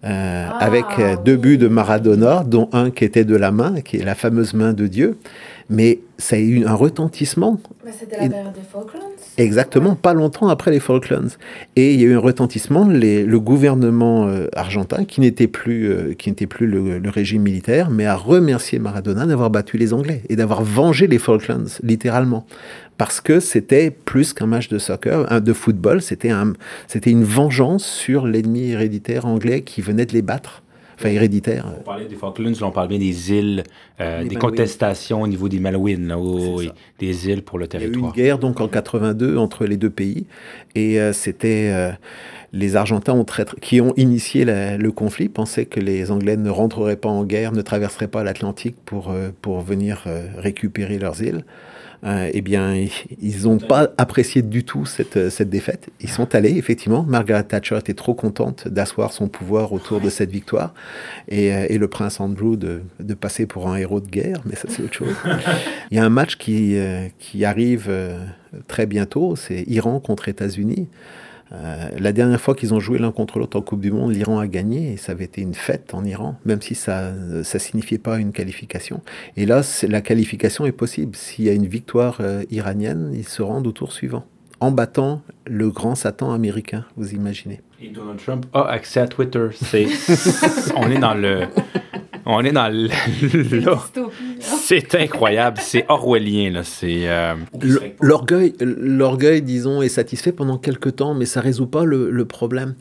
euh, ah, avec euh, deux buts de Maradona, dont un qui était de la main, qui est la fameuse main de Dieu. Mais ça a eu un retentissement. C'était la période des Falklands Exactement, pas longtemps après les Falklands. Et il y a eu un retentissement. le gouvernement euh, argentin, qui n'était plus, qui n'était plus le, le, régime militaire, mais a remercié Maradona d'avoir battu les Anglais et d'avoir vengé les Falklands, littéralement parce que c'était plus qu'un match de soccer, de football, c'était un, c'était une vengeance sur l'ennemi héréditaire anglais qui venait de les battre. Enfin, héréditaire. On parlait des Falklands, on parle bien des îles, euh, des, contestations au niveau des Malouines, des îles pour le territoire. Il y a eu une guerre donc en 82 entre les deux pays, et euh, c'était euh, les Argentins ont qui ont initié le conflit pensaient que les Anglais ne rentreraient pas en guerre, ne traverseraient pas l'Atlantique pour, pour venir récupérer leurs îles. Euh, eh bien, ils n'ont pas apprécié du tout cette, cette défaite. Ils sont allés, effectivement. Margaret Thatcher était trop contente d'asseoir son pouvoir autour de cette victoire. Et, euh, et le prince Andrew de, de, passer pour un héros de guerre, mais ça, c'est autre chose. Il y a un match qui, euh, qui arrive très bientôt, c'est Iran contre États-Unis. Euh, la dernière fois qu'ils ont joué l'un contre l'autre en Coupe du Monde, l'Iran a gagné et ça avait été une fête en Iran, même si ça ne signifiait pas une qualification. Et là, la qualification est possible. S'il y a une victoire euh, iranienne, ils se rendent au tour suivant, en battant le grand Satan américain, vous imaginez. Et Donald Trump a accès à Twitter. on est dans le on est dans C'est incroyable, c'est orwellien. C'est euh, l'orgueil, l'orgueil, disons, est satisfait pendant quelques temps, mais ça résout pas le, problème.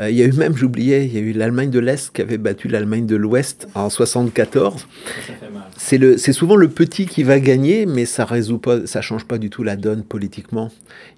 Euh, il y a eu même, j'oubliais, il y a eu l'Allemagne de l'Est qui avait battu l'Allemagne de l'Ouest en 74. C'est le, c'est souvent le petit qui va gagner, mais ça résout pas, ça change pas du tout la donne politiquement.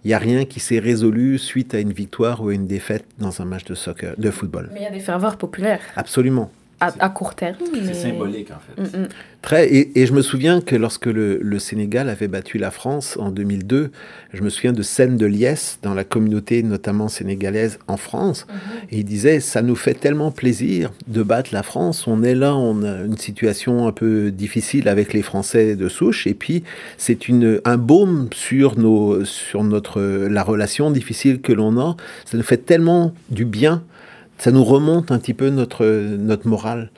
Il y a rien qui s'est résolu suite à une victoire ou à une défaite dans un match de soccer, de football. Mais il y a des ferveurs populaires. Absolument à, court terme. C'est symbolique, en fait. Mm, mm. Très, et, je me souviens que lorsque le, Sénégal avait battu la France en 2002, je me souviens de scènes de liesse dans la communauté, notamment sénégalaise, en France. Mm-hmm. Et il disait, ça nous fait tellement plaisir de battre la France. On est là, on a une situation un peu difficile avec les Français de souche. Et puis, c'est un baume sur, nos, sur notre, la relation difficile que l'on a. Ça nous fait tellement du bien ça nous remonte un petit peu notre, notre morale.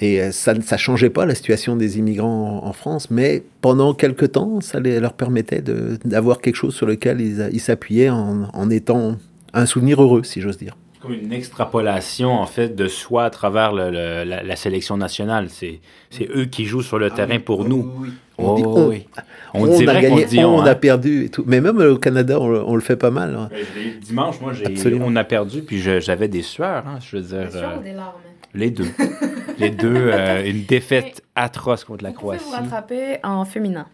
Et euh, ça ne changeait pas la situation des immigrants en, France, mais pendant quelque temps, ça leur permettait d'avoir quelque chose sur lequel ils s'appuyaient en, en étant un souvenir heureux, si j'ose dire. Comme une extrapolation en fait de soi à travers le, le, la, la, sélection nationale. C'est, c'est eux qui jouent sur le ah terrain pour nous. Oui, On, dit, on, oui. on, on a gagné, dit, on, a perdu et tout. Mais même au Canada, on, le fait pas mal. Hein. Dimanche, moi, j'ai, on a perdu, puis je, j'avais des sueurs. Hein, je veux dire, des sueurs euh, ou des larmes? Les deux. les deux. Euh, une défaite atroce contre la Croatie. Vous vous rattraper en féminin.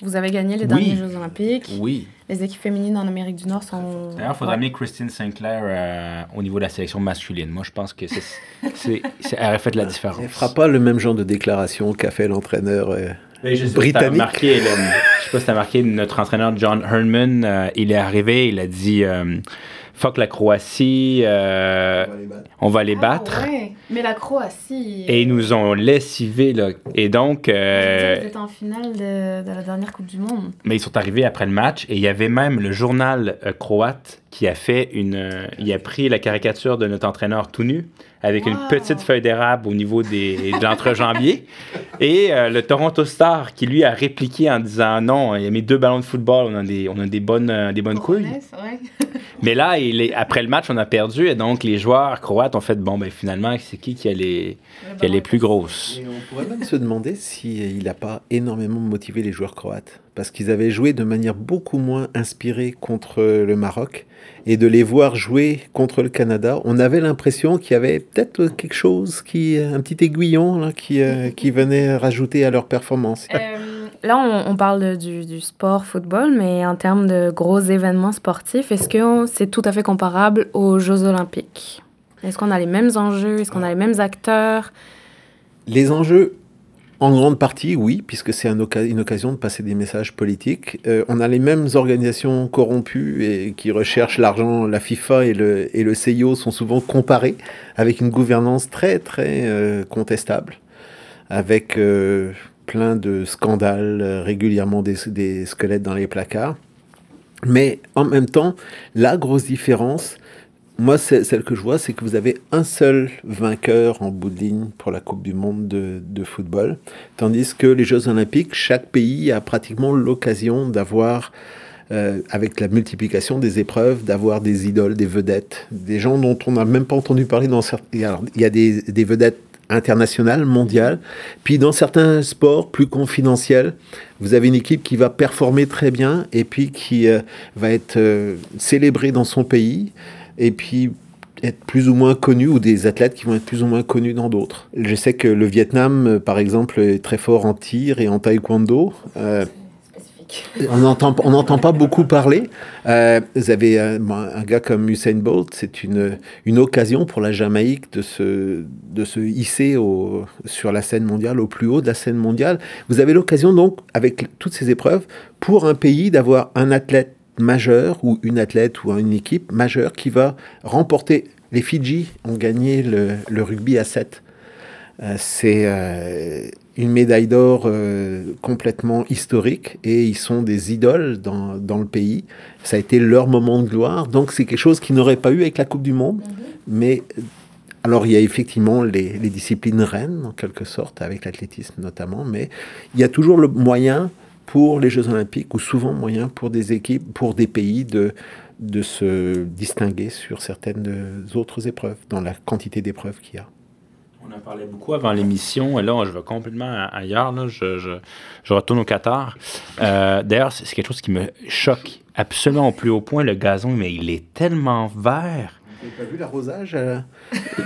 Vous avez gagné les derniers Jeux Olympiques. Oui. Les équipes féminines en Amérique du Nord sont. D'ailleurs, il faudrait amener Christine Sinclair euh, au niveau de la sélection masculine. Moi, je pense que c'est, c'est, elle aurait fait la différence. Elle ne fera pas le même genre de déclaration qu'a fait l'entraîneur euh, britannique. Marqué, je ne sais pas si tu as marqué notre entraîneur John Herman. Euh, il est arrivé, il a dit fuck la Croatie, euh, on va les battre. Ah, ouais. Mais la Croatie. Et ils nous ont lessivés, là. Et donc. Euh, ils étaient en finale de, de, la dernière Coupe du Monde. Mais ils sont arrivés après le match et il y avait même le journal euh, croate qui a fait une. Euh, il a pris la caricature de notre entraîneur tout nu avec une petite feuille d'érable au niveau des, de l'entrejambier. Et euh, le Toronto Star qui lui a répliqué en disant non, il a mis deux ballons de football, on a des, on a des bonnes, euh, des bonnes couilles. Mais là, il est, après le match, on a perdu et donc les joueurs croates ont fait bon, ben finalement, c'est qui qui a les, qui a les plus grosses? Et on pourrait même se demander s'il n'a pas énormément motivé les joueurs croates parce qu'ils avaient joué de manière beaucoup moins inspirée contre le Maroc et de les voir jouer contre le Canada, on avait l'impression qu'il y avait peut-être quelque chose, qui, un petit aiguillon là, qui, euh, qui venait rajouter à leur performance. Euh, là, on, on parle du, du, sport football, mais en termes de gros événements sportifs, est-ce que c'est tout à fait comparable aux Jeux olympiques? Est-ce qu'on a les mêmes enjeux? Est-ce qu'on a les mêmes acteurs? Les enjeux en grande partie, oui, puisque c'est une occasion de passer des messages politiques. Euh, on a les mêmes organisations corrompues et qui recherchent l'argent. La FIFA et le, et le CIO sont souvent comparés avec une gouvernance très, très euh, contestable, avec euh, plein de scandales, régulièrement des, des squelettes dans les placards. Mais en même temps, la grosse différence, moi, celle que je vois, c'est que vous avez un seul vainqueur en bout de ligne pour la Coupe du Monde de, de football, tandis que les Jeux Olympiques, chaque pays a pratiquement l'occasion d'avoir, euh, avec la multiplication des épreuves, d'avoir des idoles, des vedettes, des gens dont on n'a même pas entendu parler dans certains. Il y a des, des vedettes internationales, mondiales. Puis dans certains sports plus confidentiels, vous avez une équipe qui va performer très bien et puis qui euh, va être euh, célébrée dans son pays et puis être plus ou moins connus ou des athlètes qui vont être plus ou moins connus dans d'autres. Je sais que le Vietnam, euh, par exemple, est très fort en tir et en taekwondo. Euh, on n'entend on pas beaucoup parler. Euh, vous avez un, un, gars comme Usain Bolt, c'est une, une occasion pour la Jamaïque de se, de se hisser au, sur la scène mondiale, au plus haut de la scène mondiale. Vous avez l'occasion donc, avec toutes ces épreuves, pour un pays d'avoir un athlète majeur ou une athlète ou une équipe majeure qui va remporter. Les Fidji ont gagné le, le rugby à 7. Euh, c'est euh, une médaille d'or euh, complètement historique et ils sont des idoles dans, dans, le pays. Ça a été leur moment de gloire. Donc c'est quelque chose qu'ils n'auraient pas eu avec la Coupe du Monde. Mm-hmm. Mais alors il y a effectivement les, les disciplines reines en quelque sorte, avec l'athlétisme notamment, mais il y a toujours le moyen pour les Jeux Olympiques ou souvent moyen pour des équipes, pour des pays de, de se distinguer sur certaines autres épreuves, dans la quantité d'épreuves qu'il y a. On en parlait beaucoup avant l'émission. Là, je vais complètement ailleurs. Là. Je, je, je retourne au Qatar. Euh, D'ailleurs, c'est quelque chose qui me choque absolument au plus haut point. Le gazon, mais il est tellement vert. Vous n'avez pas vu l'arrosage euh...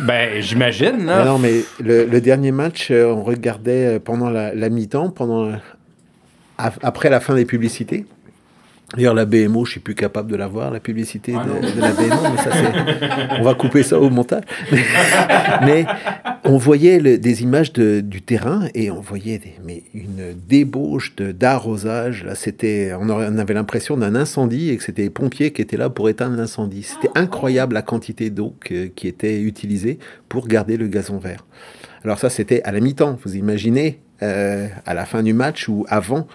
Ben, j'imagine. Non, mais le, le, dernier match, euh, on regardait pendant la, la mi-temps, pendant après la fin des publicités. D'ailleurs, la BMO, je suis plus capable de la voir, la publicité ah de, de, la BMO, mais ça, c'est... on va couper ça au montage. mais on voyait le, des images de, du terrain et on voyait des, mais une débauche de, d'arrosage. Là, c'était, on, aurait, on avait l'impression d'un incendie et que c'était les pompiers qui étaient là pour éteindre l'incendie. C'était incroyable la quantité d'eau que, qui était utilisée pour garder le gazon vert. Alors ça, c'était à la mi-temps. Vous imaginez, à la fin du match ou avant,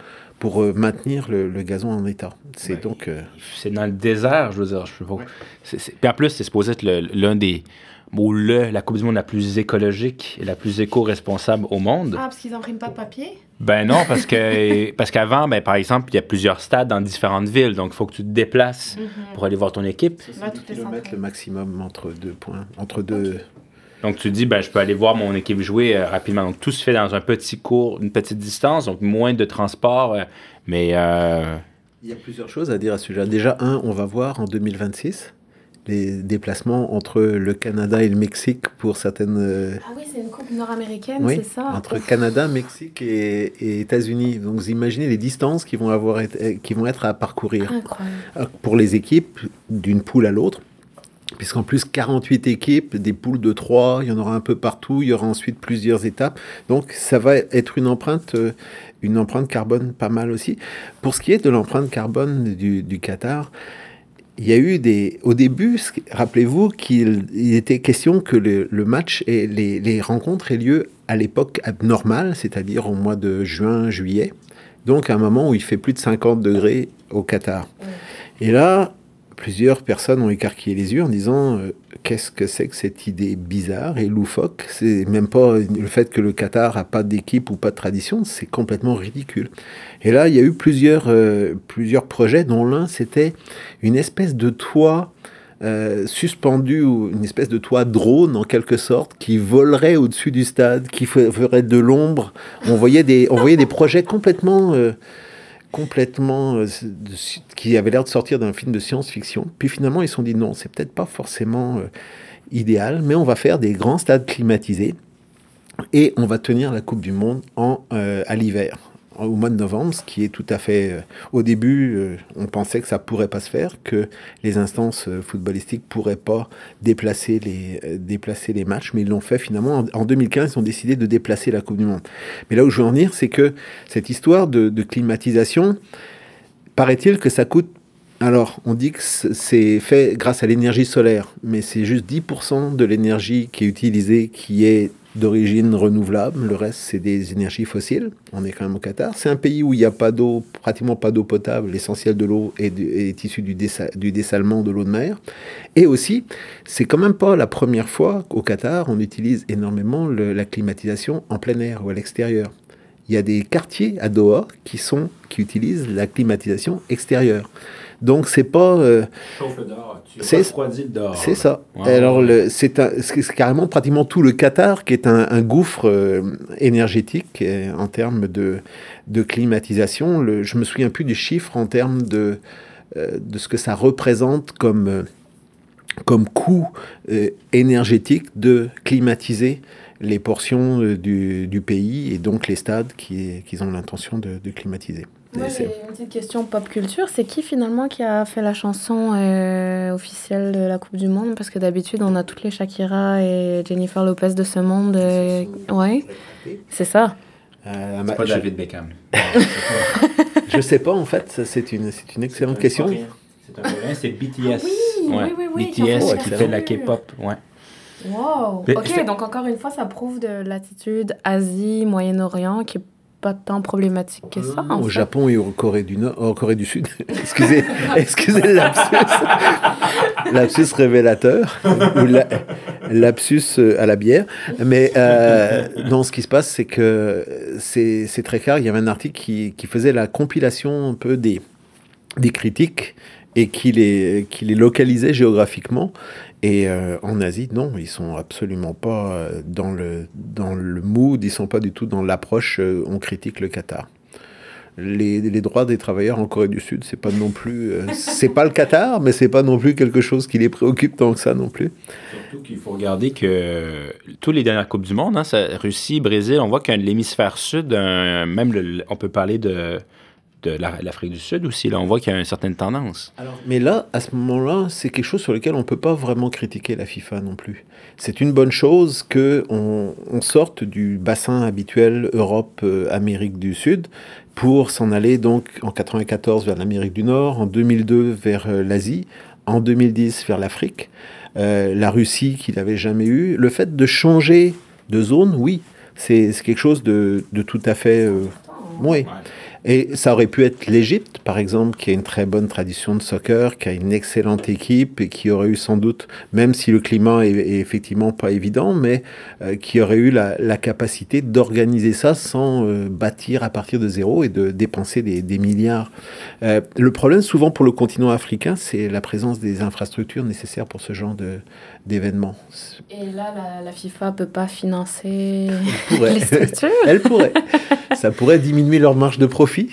pour euh, maintenir le, le, gazon en état. C'est ouais, donc... Euh... C'est dans le désert, je veux dire. Je pas... Ouais. Puis en plus, c'est supposé être l'un des ou le, la Coupe du Monde la plus écologique et la plus éco-responsable au monde. Ah, parce qu'ils n'impriment pas de papier? Ben non, parce que parce qu'avant, ben, par exemple, il y a plusieurs stades dans différentes villes, donc il faut que tu te déplaces Mhm. pour aller voir ton équipe. Kilomètres centré. le maximum entre deux points, entre deux. Donc tu dis, ben, je peux aller voir mon équipe jouer euh, rapidement. Donc tout se fait dans un petit cours, une petite distance, donc moins de transport, euh, mais euh, Il y a plusieurs choses à dire à ce sujet. Déjà, un, on va voir en 2026 les déplacements entre le Canada et le Mexique pour certaines. Ah oui, c'est une coupe nord-américaine, oui, c'est ça? entre Ouf. Canada, Mexique et, et États-Unis. Donc, vous imaginez les distances qui vont, avoir qui vont être à parcourir Incroyable. pour les équipes d'une poule à l'autre. Puisqu'en plus, 48 équipes, des poules de 3, il y en aura un peu partout, il y aura ensuite plusieurs étapes. Donc, ça va être une empreinte, euh, une empreinte carbone pas mal aussi. Pour ce qui est de l'empreinte carbone du, du Qatar, il y a eu des. Au début, rappelez-vous qu'il il était question que le, le match et les, les rencontres aient lieu à l'époque normale, c'est-à-dire au mois de juin, juillet. Donc, à un moment où il fait plus de 50 degrés au Qatar. Et là, plusieurs personnes ont écarquillé les yeux en disant euh, qu'est-ce que c'est que cette idée bizarre et loufoque? C'est même pas le fait que le Qatar a pas d'équipe ou pas de tradition, c'est complètement ridicule. Et là, il y a eu plusieurs, euh, plusieurs projets, dont l'un c'était une espèce de toit euh, suspendu ou une espèce de toit drone en quelque sorte qui volerait au-dessus du stade, qui fe- ferait de l'ombre. On voyait des, on voyait des projets complètement complètement euh, qui avait l'air de sortir d'un film de science-fiction. Puis finalement, ils se sont dit non, c'est peut-être pas forcément euh, idéal, mais on va faire des grands stades climatisés et on va tenir la Coupe du Monde euh, à l'hiver, au mois de novembre, ce qui est tout à fait. euh, au début, euh, on pensait que ça pourrait pas se faire, que les instances euh, footballistiques pourraient pas déplacer les, déplacer les matchs, mais ils l'ont fait finalement. En, en 2015, ils ont décidé de déplacer la Coupe du Monde. Mais là où je veux en venir, c'est que cette histoire de, climatisation, paraît-il que ça coûte. Alors, on dit que c'est fait grâce à l'énergie solaire, mais c'est juste 10% de l'énergie qui est utilisée qui est d'origine renouvelable. Le reste, c'est des énergies fossiles. On est quand même au Qatar. C'est un pays où il n'y a pas d'eau, pratiquement pas d'eau potable. L'essentiel de l'eau est, issu du, dessa- du dessalement de l'eau de mer. Et aussi, c'est quand même pas la première fois qu'au Qatar, on utilise énormément la climatisation en plein air ou à l'extérieur. Il y a des quartiers à Doha qui utilisent la climatisation extérieure. Donc, c'est pas. euh, chauffe dehors, tu C'est- refroidis le dehors. c'est ça. Alors, c'est carrément pratiquement tout le Qatar qui est un, un gouffre euh, énergétique euh, en termes de, de climatisation. Le, je me souviens plus du chiffre en termes de, de ce que ça représente comme, comme coût énergétique de climatiser les portions du, du pays et donc les stades qui- qu'ils ont l'intention de, de climatiser. Moi, j'ai c'est- une petite question pop culture. C'est qui finalement qui a fait la chanson euh, officielle de la Coupe du Monde? Parce que d'habitude, on a toutes les Shakira et Jennifer Lopez de ce monde. euh, ouais, c'est ça. Euh, C'est ma- pas je- David Beckham. Je sais pas, en fait, ça, c'est une, c'est une excellente question. C'est un coréen, c'est BTS. Ah oui, Ouais, oui, oui, qui BTS qui la fait de la. K-pop. Ouais. Wow. Mais Ok, c'est- donc encore une fois, ça prouve de l'attitude Asie, Moyen-Orient qui est pas tant problématique que ça. en Au fait. Japon et au Corée du Nord, en Corée du Sud. excusez, excusez lapsus révélateur ou la- lapsus euh, à la bière. Mais euh, non, ce qui se passe, c'est que c'est c'est très clair. Il y avait un article qui, qui faisait la compilation un peu des des critiques et qui les qui les localisait géographiquement. Et euh, en Asie, non, ils sont absolument pas euh, dans le, dans le mood, ils sont pas du tout dans l'approche euh, on critique le Qatar. Les, les droits des travailleurs en Corée du Sud, c'est pas non plus, euh, c'est pas le Qatar, mais c'est pas non plus quelque chose qui les préoccupe tant que ça non plus. Surtout qu'il faut regarder que tous les dernières Coupes du Monde, hein, ça, Russie, Brésil, on voit que l'hémisphère sud, un- même le- on peut parler de, de la- l'Afrique du Sud aussi, là, on voit qu'il y a une certaine tendance. Mais là, à ce moment-là, c'est quelque chose sur lequel on peut pas vraiment critiquer la FIFA non plus. C'est une bonne chose que on, sorte du bassin habituel Europe-Amérique du Sud pour s'en aller donc en 94 vers l'Amérique du Nord, en 2002 vers euh, l'Asie, en 2010 vers l'Afrique, euh, la Russie qu'il n'avait jamais eu. Le fait de changer de zone, oui, c'est quelque chose de, de tout à fait... euh, oui. Et ça aurait pu être l'Égypte, par exemple, qui a une très bonne tradition de soccer, qui a une excellente équipe et qui aurait eu sans doute, même si le climat est, effectivement pas évident, mais euh, qui aurait eu la, capacité d'organiser ça sans euh, bâtir à partir de zéro et de dépenser des, milliards. Euh, le problème souvent pour le continent africain, c'est la présence des infrastructures nécessaires pour ce genre d'événements. Et là, la, FIFA ne peut pas financer les structures Elle pourrait. ça pourrait diminuer leur marge de profit.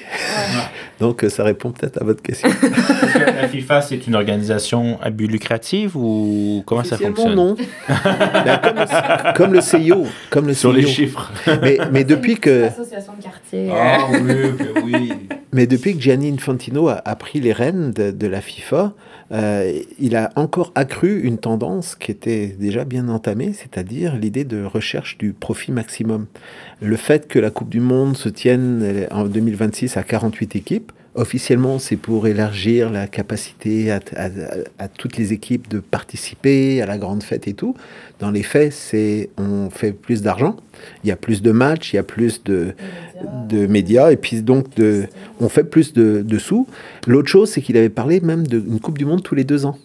Donc, ça répond peut-être à votre question. la FIFA, c'est une organisation à but lucratif ou comment ça fonctionne Non. Ben, comme, le, CIO. Comme le Sur les chiffres. Mais, mais depuis que. Association de quartier. Ah oui, oui. Mais depuis que Gianni Infantino a, a pris les rênes de, de la FIFA, euh, il a encore accru une tendance qui était déjà bien entamée, c'est-à-dire l'idée de recherche du profit maximum. Le fait que la Coupe du Monde se tienne en 2026 à 48 équipes, officiellement, c'est pour élargir la capacité à, toutes les équipes de participer à la grande fête et tout. Dans les faits, c'est on fait plus d'argent, il y a plus de matchs, il y a plus de, de médias, et puis donc de, on fait plus de, de sous. L'autre chose, c'est qu'il avait parlé même d'une Coupe du Monde tous les deux ans.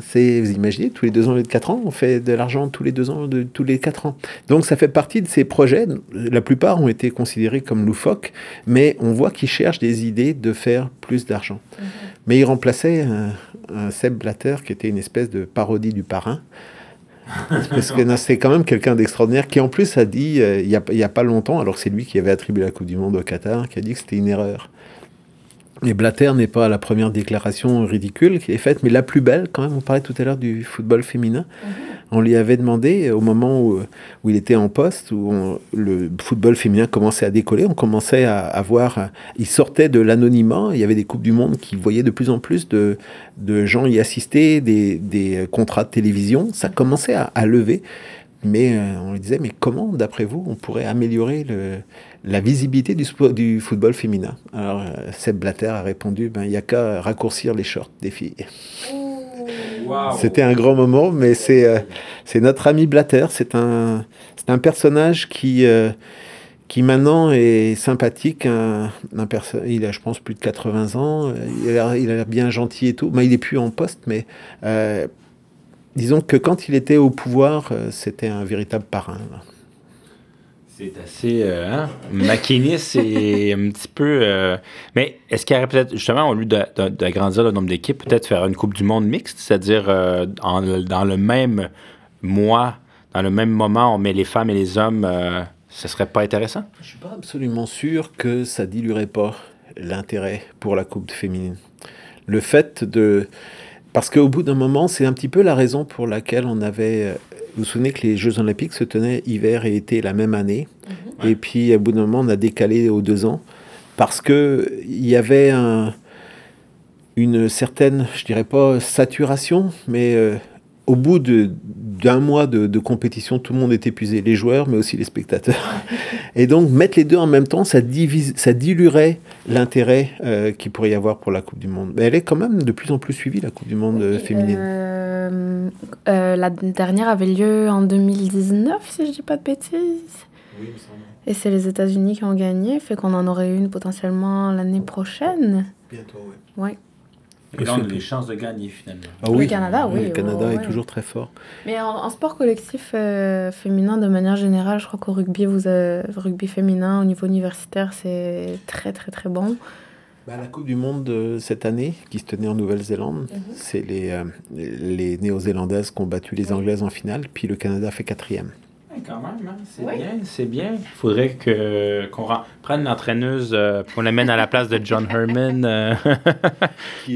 C'est, vous imaginez, tous les deux ans, de quatre ans, on fait de l'argent tous les deux ans, de, tous les quatre ans. Donc ça fait partie de ces projets. La plupart ont été considérés comme loufoques, mais on voit qu'ils cherchent des idées de faire plus d'argent. Mhm. Mais ils remplaçaient un, Seb Blatter qui était une espèce de parodie du parrain. Parce que c'est quand même quelqu'un d'extraordinaire qui en plus a dit, euh, il n'y a, a, pas longtemps, alors c'est lui qui avait attribué la Coupe du Monde au Qatar, qui a dit que c'était une erreur. Et Blatter n'est pas la première déclaration ridicule qui est faite, mais la plus belle quand même. On parlait tout à l'heure du football féminin. Mhm. On lui avait demandé au moment où, où il était en poste, où le football féminin commençait à décoller, on commençait à, à voir, il sortait de l'anonymat, il y avait des Coupes du Monde qui voyaient de plus en plus de, de gens y assister, des, des contrats de télévision, ça commençait à, à lever. Mais euh, on lui disait, mais comment, d'après vous, on pourrait améliorer le, la visibilité du, du, football féminin? Alors, euh, Seb Blatter a répondu, ben, il n'y a qu'à raccourcir les shorts des filles. C'était un grand moment, mais c'est euh, c'est notre ami Blatter. C'est un, un personnage qui, qui maintenant est sympathique. Un, un il a, je pense, plus de 80 ans. Il a l'air bien gentil et tout. Ben, il n'est plus en poste, mais disons que quand il était au pouvoir, euh, c'était un véritable parrain. C'est assez euh, hein, maquiniste et un petit peu. Euh, mais est-ce qu'il y aurait peut-être, justement, au lieu d'agrandir le nombre d'équipes, peut-être faire une Coupe du Monde mixte, c'est-à-dire dans le même mois, dans le même moment, on met les femmes et les hommes, ce serait pas intéressant? Je suis pas absolument sûr que ça diluerait pas l'intérêt pour la Coupe féminine. Le fait de parce qu'au bout d'un moment, c'est un petit peu la raison pour laquelle on avait. Euh, vous vous souvenez que les Jeux Olympiques se tenaient hiver et été la même année. Mhm. Et puis, au bout d'un moment, on a décalé aux deux ans. Parce qu'il y avait un, une certaine, je dirais pas saturation, mais euh, au bout d'un mois de, compétition, tout le monde est épuisé, les joueurs, mais aussi les spectateurs. Et donc, mettre les deux en même temps, ça, divise, ça diluerait l'intérêt euh, qu'il pourrait y avoir pour la Coupe du Monde. Mais elle est quand même de plus en plus suivie, la Coupe du Monde euh, féminine. Euh, la dernière avait lieu en 2019, si je ne dis pas de bêtises. Oui, il me semble. Et c'est les États-Unis qui ont gagné, fait qu'on en aurait une potentiellement l'année prochaine. Bientôt, oui. Ouais. Et là, on a des chances de gagner finalement. Ah oui. Le Canada, oui. le Canada est toujours très fort. Mais en, sport collectif euh, féminin, de manière générale, je crois qu'au rugby, vous rugby féminin au niveau universitaire, c'est très très très bon. Bah, la Coupe du Monde de cette année, qui se tenait en Nouvelle-Zélande, mhm. c'est les, euh, les Néo-Zélandaises qui ont battu les Anglaises en finale, puis le Canada fait quatrième. Quand même, hein. c'est bien, c'est bien. Il faudrait que, qu'on prenne l'entraîneuse, euh, qu'on l'amène à la place de John Herman. Euh.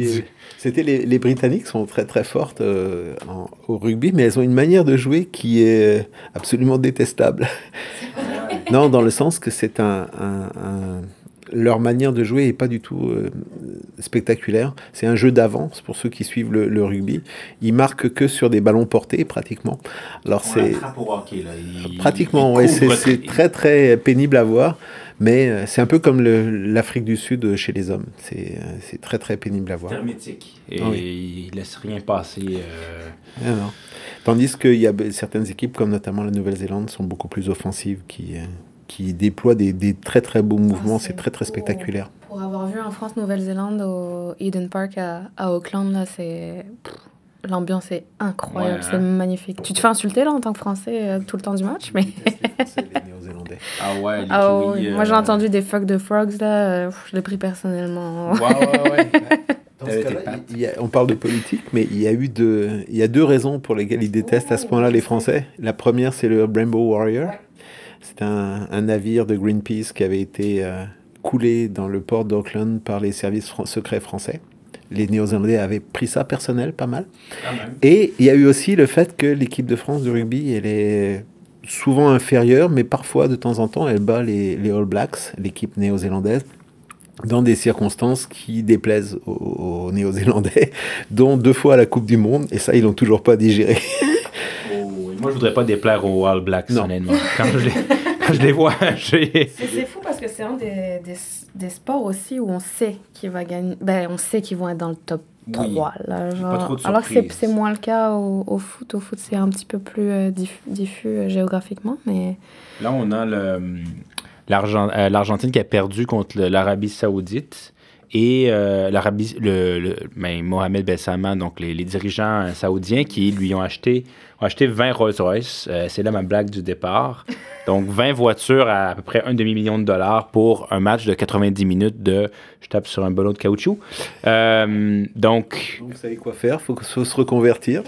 C'était les, les, Britanniques sont très très fortes euh, au rugby, mais elles ont une manière de jouer qui est absolument détestable. non, dans le sens que c'est un, un leur manière de jouer est pas du tout euh, spectaculaire. C'est un jeu d'avance pour ceux qui suivent le, rugby. Ils marquent que sur des ballons portés pratiquement. Alors c'est pratiquement, ouais, c'est très très pénible à voir. Mais euh, c'est un peu comme l'Afrique du Sud chez les hommes. C'est euh, très très pénible à voir. Hermétique. Et ah il laisse rien passer. Ah Tandis qu'il y a certaines équipes, comme notamment la Nouvelle-Zélande, sont beaucoup plus offensives, qui, qui déploie des, des très très beaux mouvements. c'est très très spectaculaire. Pour avoir vu en France-Nouvelle-Zélande au Eden Park à, à Auckland, là, c'est. L'ambiance est incroyable, c'est magnifique. Tu te fais insulter là en tant que Français euh, tout le temps du match, mais. les Néo-Zélandais. Ah ouais, les ah, oui, Moi j'ai euh, entendu des fuck de frogs là, euh, je l'ai pris personnellement. Ouais, ouais, ouais. Dans ce cas on parle de politique, mais il y, a eu deux, il y a deux raisons pour lesquelles ils détestent à ce point-là les Français. La première, c'est le Rainbow Warrior. Un, un, navire de Greenpeace qui avait été coulé dans le port d'Auckland par les services secrets français les Néo-Zélandais avaient pris ça personnel, pas mal. Et il y a eu aussi le fait que l'équipe de France de rugby, elle est souvent inférieure, mais parfois, de temps en temps, elle bat les, All Blacks, l'équipe néo-zélandaise, dans des circonstances qui déplaisent aux, Néo-Zélandais, dont deux fois à la Coupe du Monde, et ça, ils l'ont toujours pas digéré. Oh, moi, je voudrais pas déplaire aux All Blacks, honnêtement. Quand je je les vois. c'est fou parce que c'est un des, des, des, sports aussi où on sait qui va gagner. Ben, on sait qu'ils vont être dans le top 3. Là, genre. Alors que c'est moins le cas au, au, foot. Au foot, c'est un petit peu plus euh, diffus, euh, géographiquement. Mais... Là, on a euh, l'Argentine qui a perdu contre l'Arabie Saoudite. Et l'Arabie, le, le ben, Mohamed Ben donc les, dirigeants saoudiens qui lui ont acheté acheté 20 Rolls-Royce. Euh, c'est là ma blague du départ. Donc, 20 voitures à à peu près un demi-million de dollars pour un match de 90 minutes de je tape sur un ballon de caoutchouc. Euh, donc. Vous savez quoi faire? Il faut se reconvertir.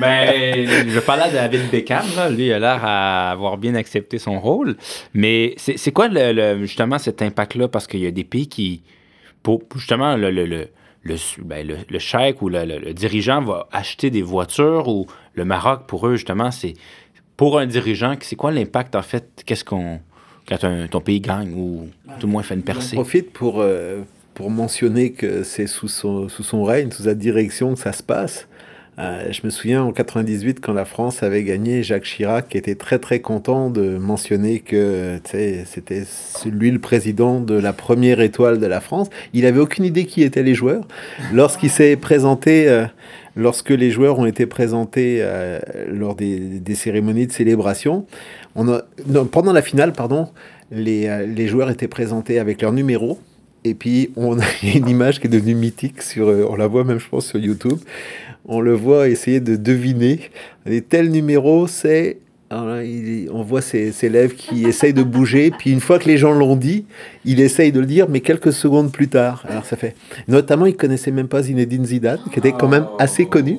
Ben, je parlais à David Beckham, là. lui il a l'air à avoir bien accepté son rôle. Mais c'est quoi le, justement cet impact-là? Parce qu'il y a des pays qui, pour justement le, le le, ben, le, le chèque ou le, dirigeant va acheter des voitures ou le Maroc, pour eux, justement, c'est pour un dirigeant, c'est quoi l'impact en fait? Qu'est-ce qu'on. Quand ton pays gagne ou tout le moins fait une percée? On profite pour, euh, pour mentionner que c'est sous son, sous son règne, sous sa direction que ça se passe. Euh, je me souviens en 98 quand la France avait gagné, Jacques Chirac était très très content de mentionner que c'était lui le président de la première étoile de la France. Il avait aucune idée qui étaient les joueurs. Lorsqu'il s'est présenté, euh, lorsque les joueurs ont été présentés euh, lors des, cérémonies de célébration, pendant la finale, pardon, les, les joueurs étaient présentés avec leur numéro. Et puis, on a une image qui est devenue mythique, sur, on la voit même, je pense, sur YouTube on le voit essayer de deviner. Et tel numéro, c'est. On voit ses, lèvres qui essayent de bouger, puis une fois que les gens l'ont dit, il essaye de le dire, mais quelques secondes plus tard. Alors ça fait. Notamment, il connaissait même pas Zinedine Zidane, qui était quand même assez connu.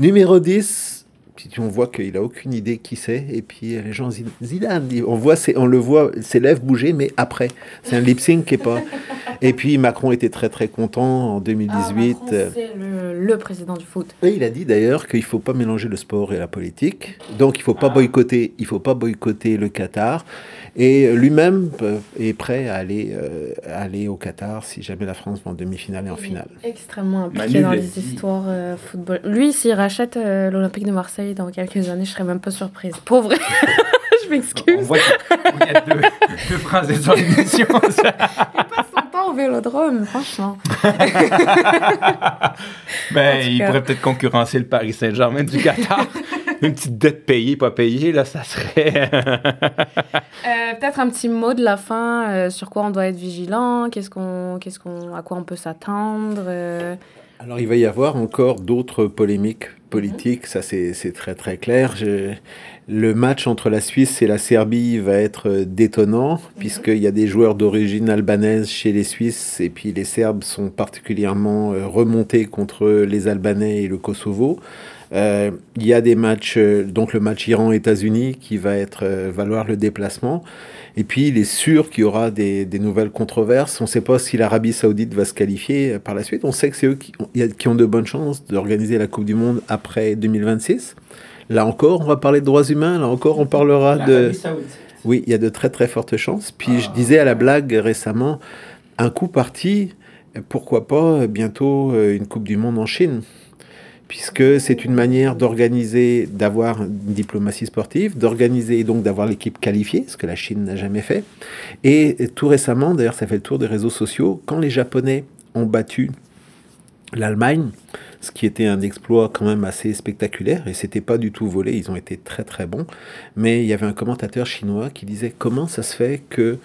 Numéro 10, puis on voit qu'il a aucune idée qui c'est, et puis les gens Zidane, on voit, on le voit, ses lèvres bouger, mais après, c'est un lip sync qui est pas. Et puis Macron était très très content en 2018. Ah, le, président du foot. Et il a dit d'ailleurs qu'il ne faut pas mélanger le sport et la politique. Donc il faut pas ah. boycotter, il faut pas boycotter le Qatar. Et lui-même euh, est prêt à aller, euh, aller au Qatar si jamais la France va en demi-finale et en finale. Extrêmement impliqué dans les histoires euh, football. Lui, s'il rachète l'Olympique de Marseille dans quelques années, je serais même pas surprise. Pauvre. je m'excuse. On voit qu'il y a deux, deux phrases des au vélodrome, franchement. ben, il pourrait peut-être concurrencer le Paris Saint-Germain du Qatar. Une petite dette payée, pas payée, là, ça serait. Euh, peut-être un petit mot de la fin euh, sur quoi on doit être vigilant, qu'est-ce qu'on, qu'est-ce qu'on, à quoi on peut s'attendre. Euh. Alors, il va y avoir encore d'autres polémiques politiques, ça c'est, c'est très très clair. Je le match entre la Suisse et la Serbie va être euh, détonnant, puisqu'il y a des joueurs d'origine albanaise chez les Suisses, et puis les Serbes sont particulièrement euh, remontés contre les Albanais et le Kosovo. Euh, il y a des matchs, donc le match Iran-États-Unis qui va être valoir le déplacement. Et puis il est sûr qu'il y aura des, nouvelles controverses. On ne sait pas si l'Arabie Saoudite va se qualifier par la suite. On sait que c'est eux qui qui ont de bonnes chances d'organiser la Coupe du Monde après 2026. Là encore, on va parler de droits humains. Là encore, on parlera de. Oui, il y a de très très fortes chances. Puis je disais à la blague récemment, un coup parti, pourquoi pas bientôt euh, une Coupe du Monde en Chine? Puisque c'est une manière d'organiser, d'avoir une diplomatie sportive, d'organiser et donc d'avoir l'équipe qualifiée, ce que la Chine n'a jamais fait. Et tout récemment, d'ailleurs ça fait le tour des réseaux sociaux, quand les Japonais ont battu l'Allemagne, ce qui était un exploit quand même assez spectaculaire, et c'était pas du tout volé, ils ont été très très bons, mais il y avait un commentateur chinois qui disait comment ça se fait que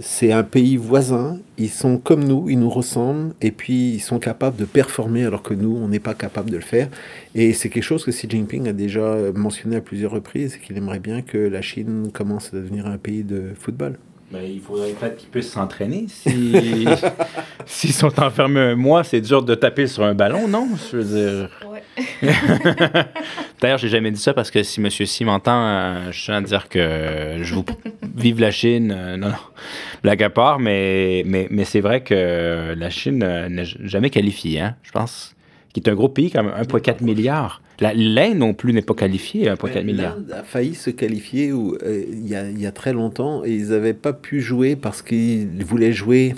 c'est un pays voisin, ils sont comme nous, ils nous ressemblent, et puis ils sont capables de performer alors que nous, on n'est pas capable de le faire. Et c'est quelque chose que Xi Jinping a déjà mentionné à plusieurs reprises, qu'il aimerait bien que la Chine commence à devenir un pays de football. Mais il faudrait peut-être qu'ils puissent s'entraîner. Si... S'ils sont enfermés un mois, c'est dur de taper sur un ballon, non? Je veux dire. Ouais. D'ailleurs, j'ai jamais dit ça parce que si M. Si m'entend, euh, je tiens à dire que je vous vive la Chine. Euh, non, non, blague à part, mais, mais, mais c'est vrai que la Chine euh, n'a jamais qualifié, hein, je pense. Qui est un gros pays, comme 1,4 milliard. L'Inde non plus n'est pas qualifiée à 1,4 milliard. L'Inde a failli se qualifier où, il, y a, il, y a, très longtemps et ils n'avaient pas pu jouer parce qu'ils voulaient jouer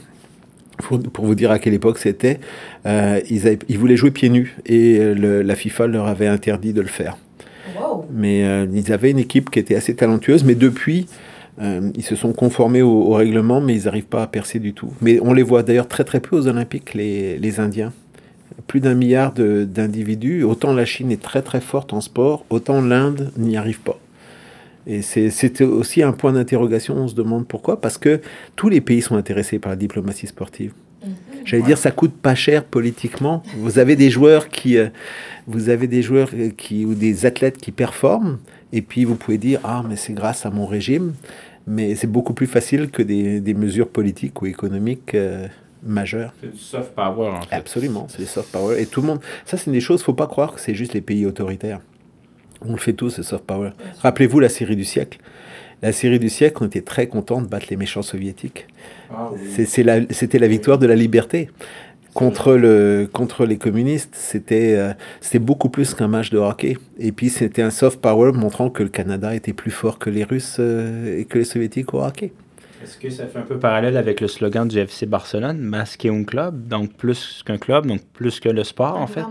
pour vous dire à quelle époque c'était, euh, ils, ils, voulaient jouer pieds nus et le, la FIFA leur avait interdit de le faire. Wow. Mais euh, ils avaient une équipe qui était assez talentueuse, mais depuis, euh, ils se sont conformés au, au règlement, mais ils n'arrivent pas à percer du tout. Mais on les voit d'ailleurs très très peu aux Olympiques, les, les Indiens. Plus d'un milliard d'individus. Autant la Chine est très très forte en sport, autant l'Inde n'y arrive pas. Et c'était aussi un point d'interrogation, on se demande pourquoi, parce que tous les pays sont intéressés par la diplomatie sportive. Mhm. J'allais dire, ça coûte pas cher politiquement. Vous avez des joueurs qui, euh, vous avez des joueurs qui ou des athlètes qui performent, et puis vous pouvez dire ah mais c'est grâce à mon régime, mais c'est beaucoup plus facile que des, des mesures politiques ou économiques euh, majeures. C'est du soft power en fait. Absolument, c'est du soft power et tout le monde. Ça c'est des choses, faut pas croire que c'est juste les pays autoritaires. On le fait tous, ce soft power. Rappelez-vous la série du siècle. La série du siècle, on était très content de battre les méchants soviétiques. Ah C'était la, victoire de la liberté. Contre, le, contre les communistes, c'était euh, c'était beaucoup plus qu'un match de hockey. Et puis c'était un soft power montrant que le Canada était plus fort que les Russes euh, et que les Soviétiques au hockey. Est-ce que ça fait un peu parallèle avec le slogan du FC Barcelone, masqué un club, donc plus qu'un club, donc plus que le sport en fait?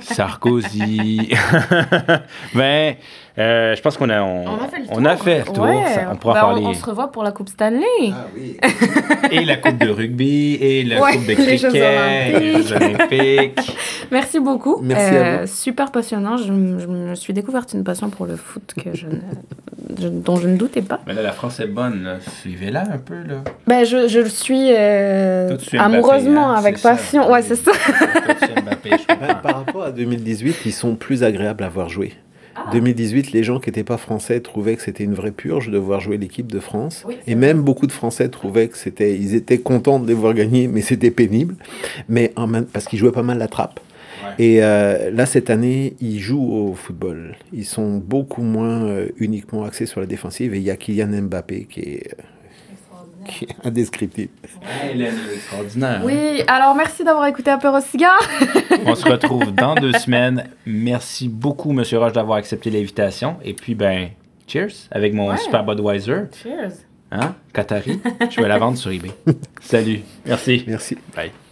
Sarkozy. ben, euh, je pense qu'on a, on, a fait le tour. On a fait le tour. on pourra ben, parler. On, se revoit pour la Coupe Stanley. Ah oui. et la Coupe de rugby, et la Coupe de cricket, les Jeux Olympiques. Merci beaucoup. Merci à vous. Euh, super passionnant. Je, me suis découverte une passion pour le foot que je dont je ne doutais pas. Mais là, la France est bonne. Suivez-la un peu. Là. Ben, je, je le suis euh, amoureusement, hein, avec passion. Ouais, c'est ça. Par rapport à 2018, ils sont plus agréables à voir jouer. 2018, ah. les gens qui n'étaient pas français trouvaient que c'était une vraie purge de voir jouer l'équipe de France. et même beaucoup de Français trouvaient que c'était, ils étaient contents de les voir gagner, mais c'était pénible. Mais en parce qu'ils jouaient pas mal la trappe. Et euh, là, cette année, ils jouent au football. Ils sont beaucoup moins euh, uniquement axés sur la défensive. Et il y a Kylian Mbappé qui est qui est indescriptible. extraordinaire. Oui, alors merci d'avoir écouté Apéro Cigare. On se retrouve dans deux semaines. Merci beaucoup, Monsieur Roche, d'avoir accepté l'invitation. Et puis, ben, cheers avec mon super Budweiser. Cheers. Hein? Qatari? Je vais la vendre sur eBay. Salut. Merci. Merci. Bye.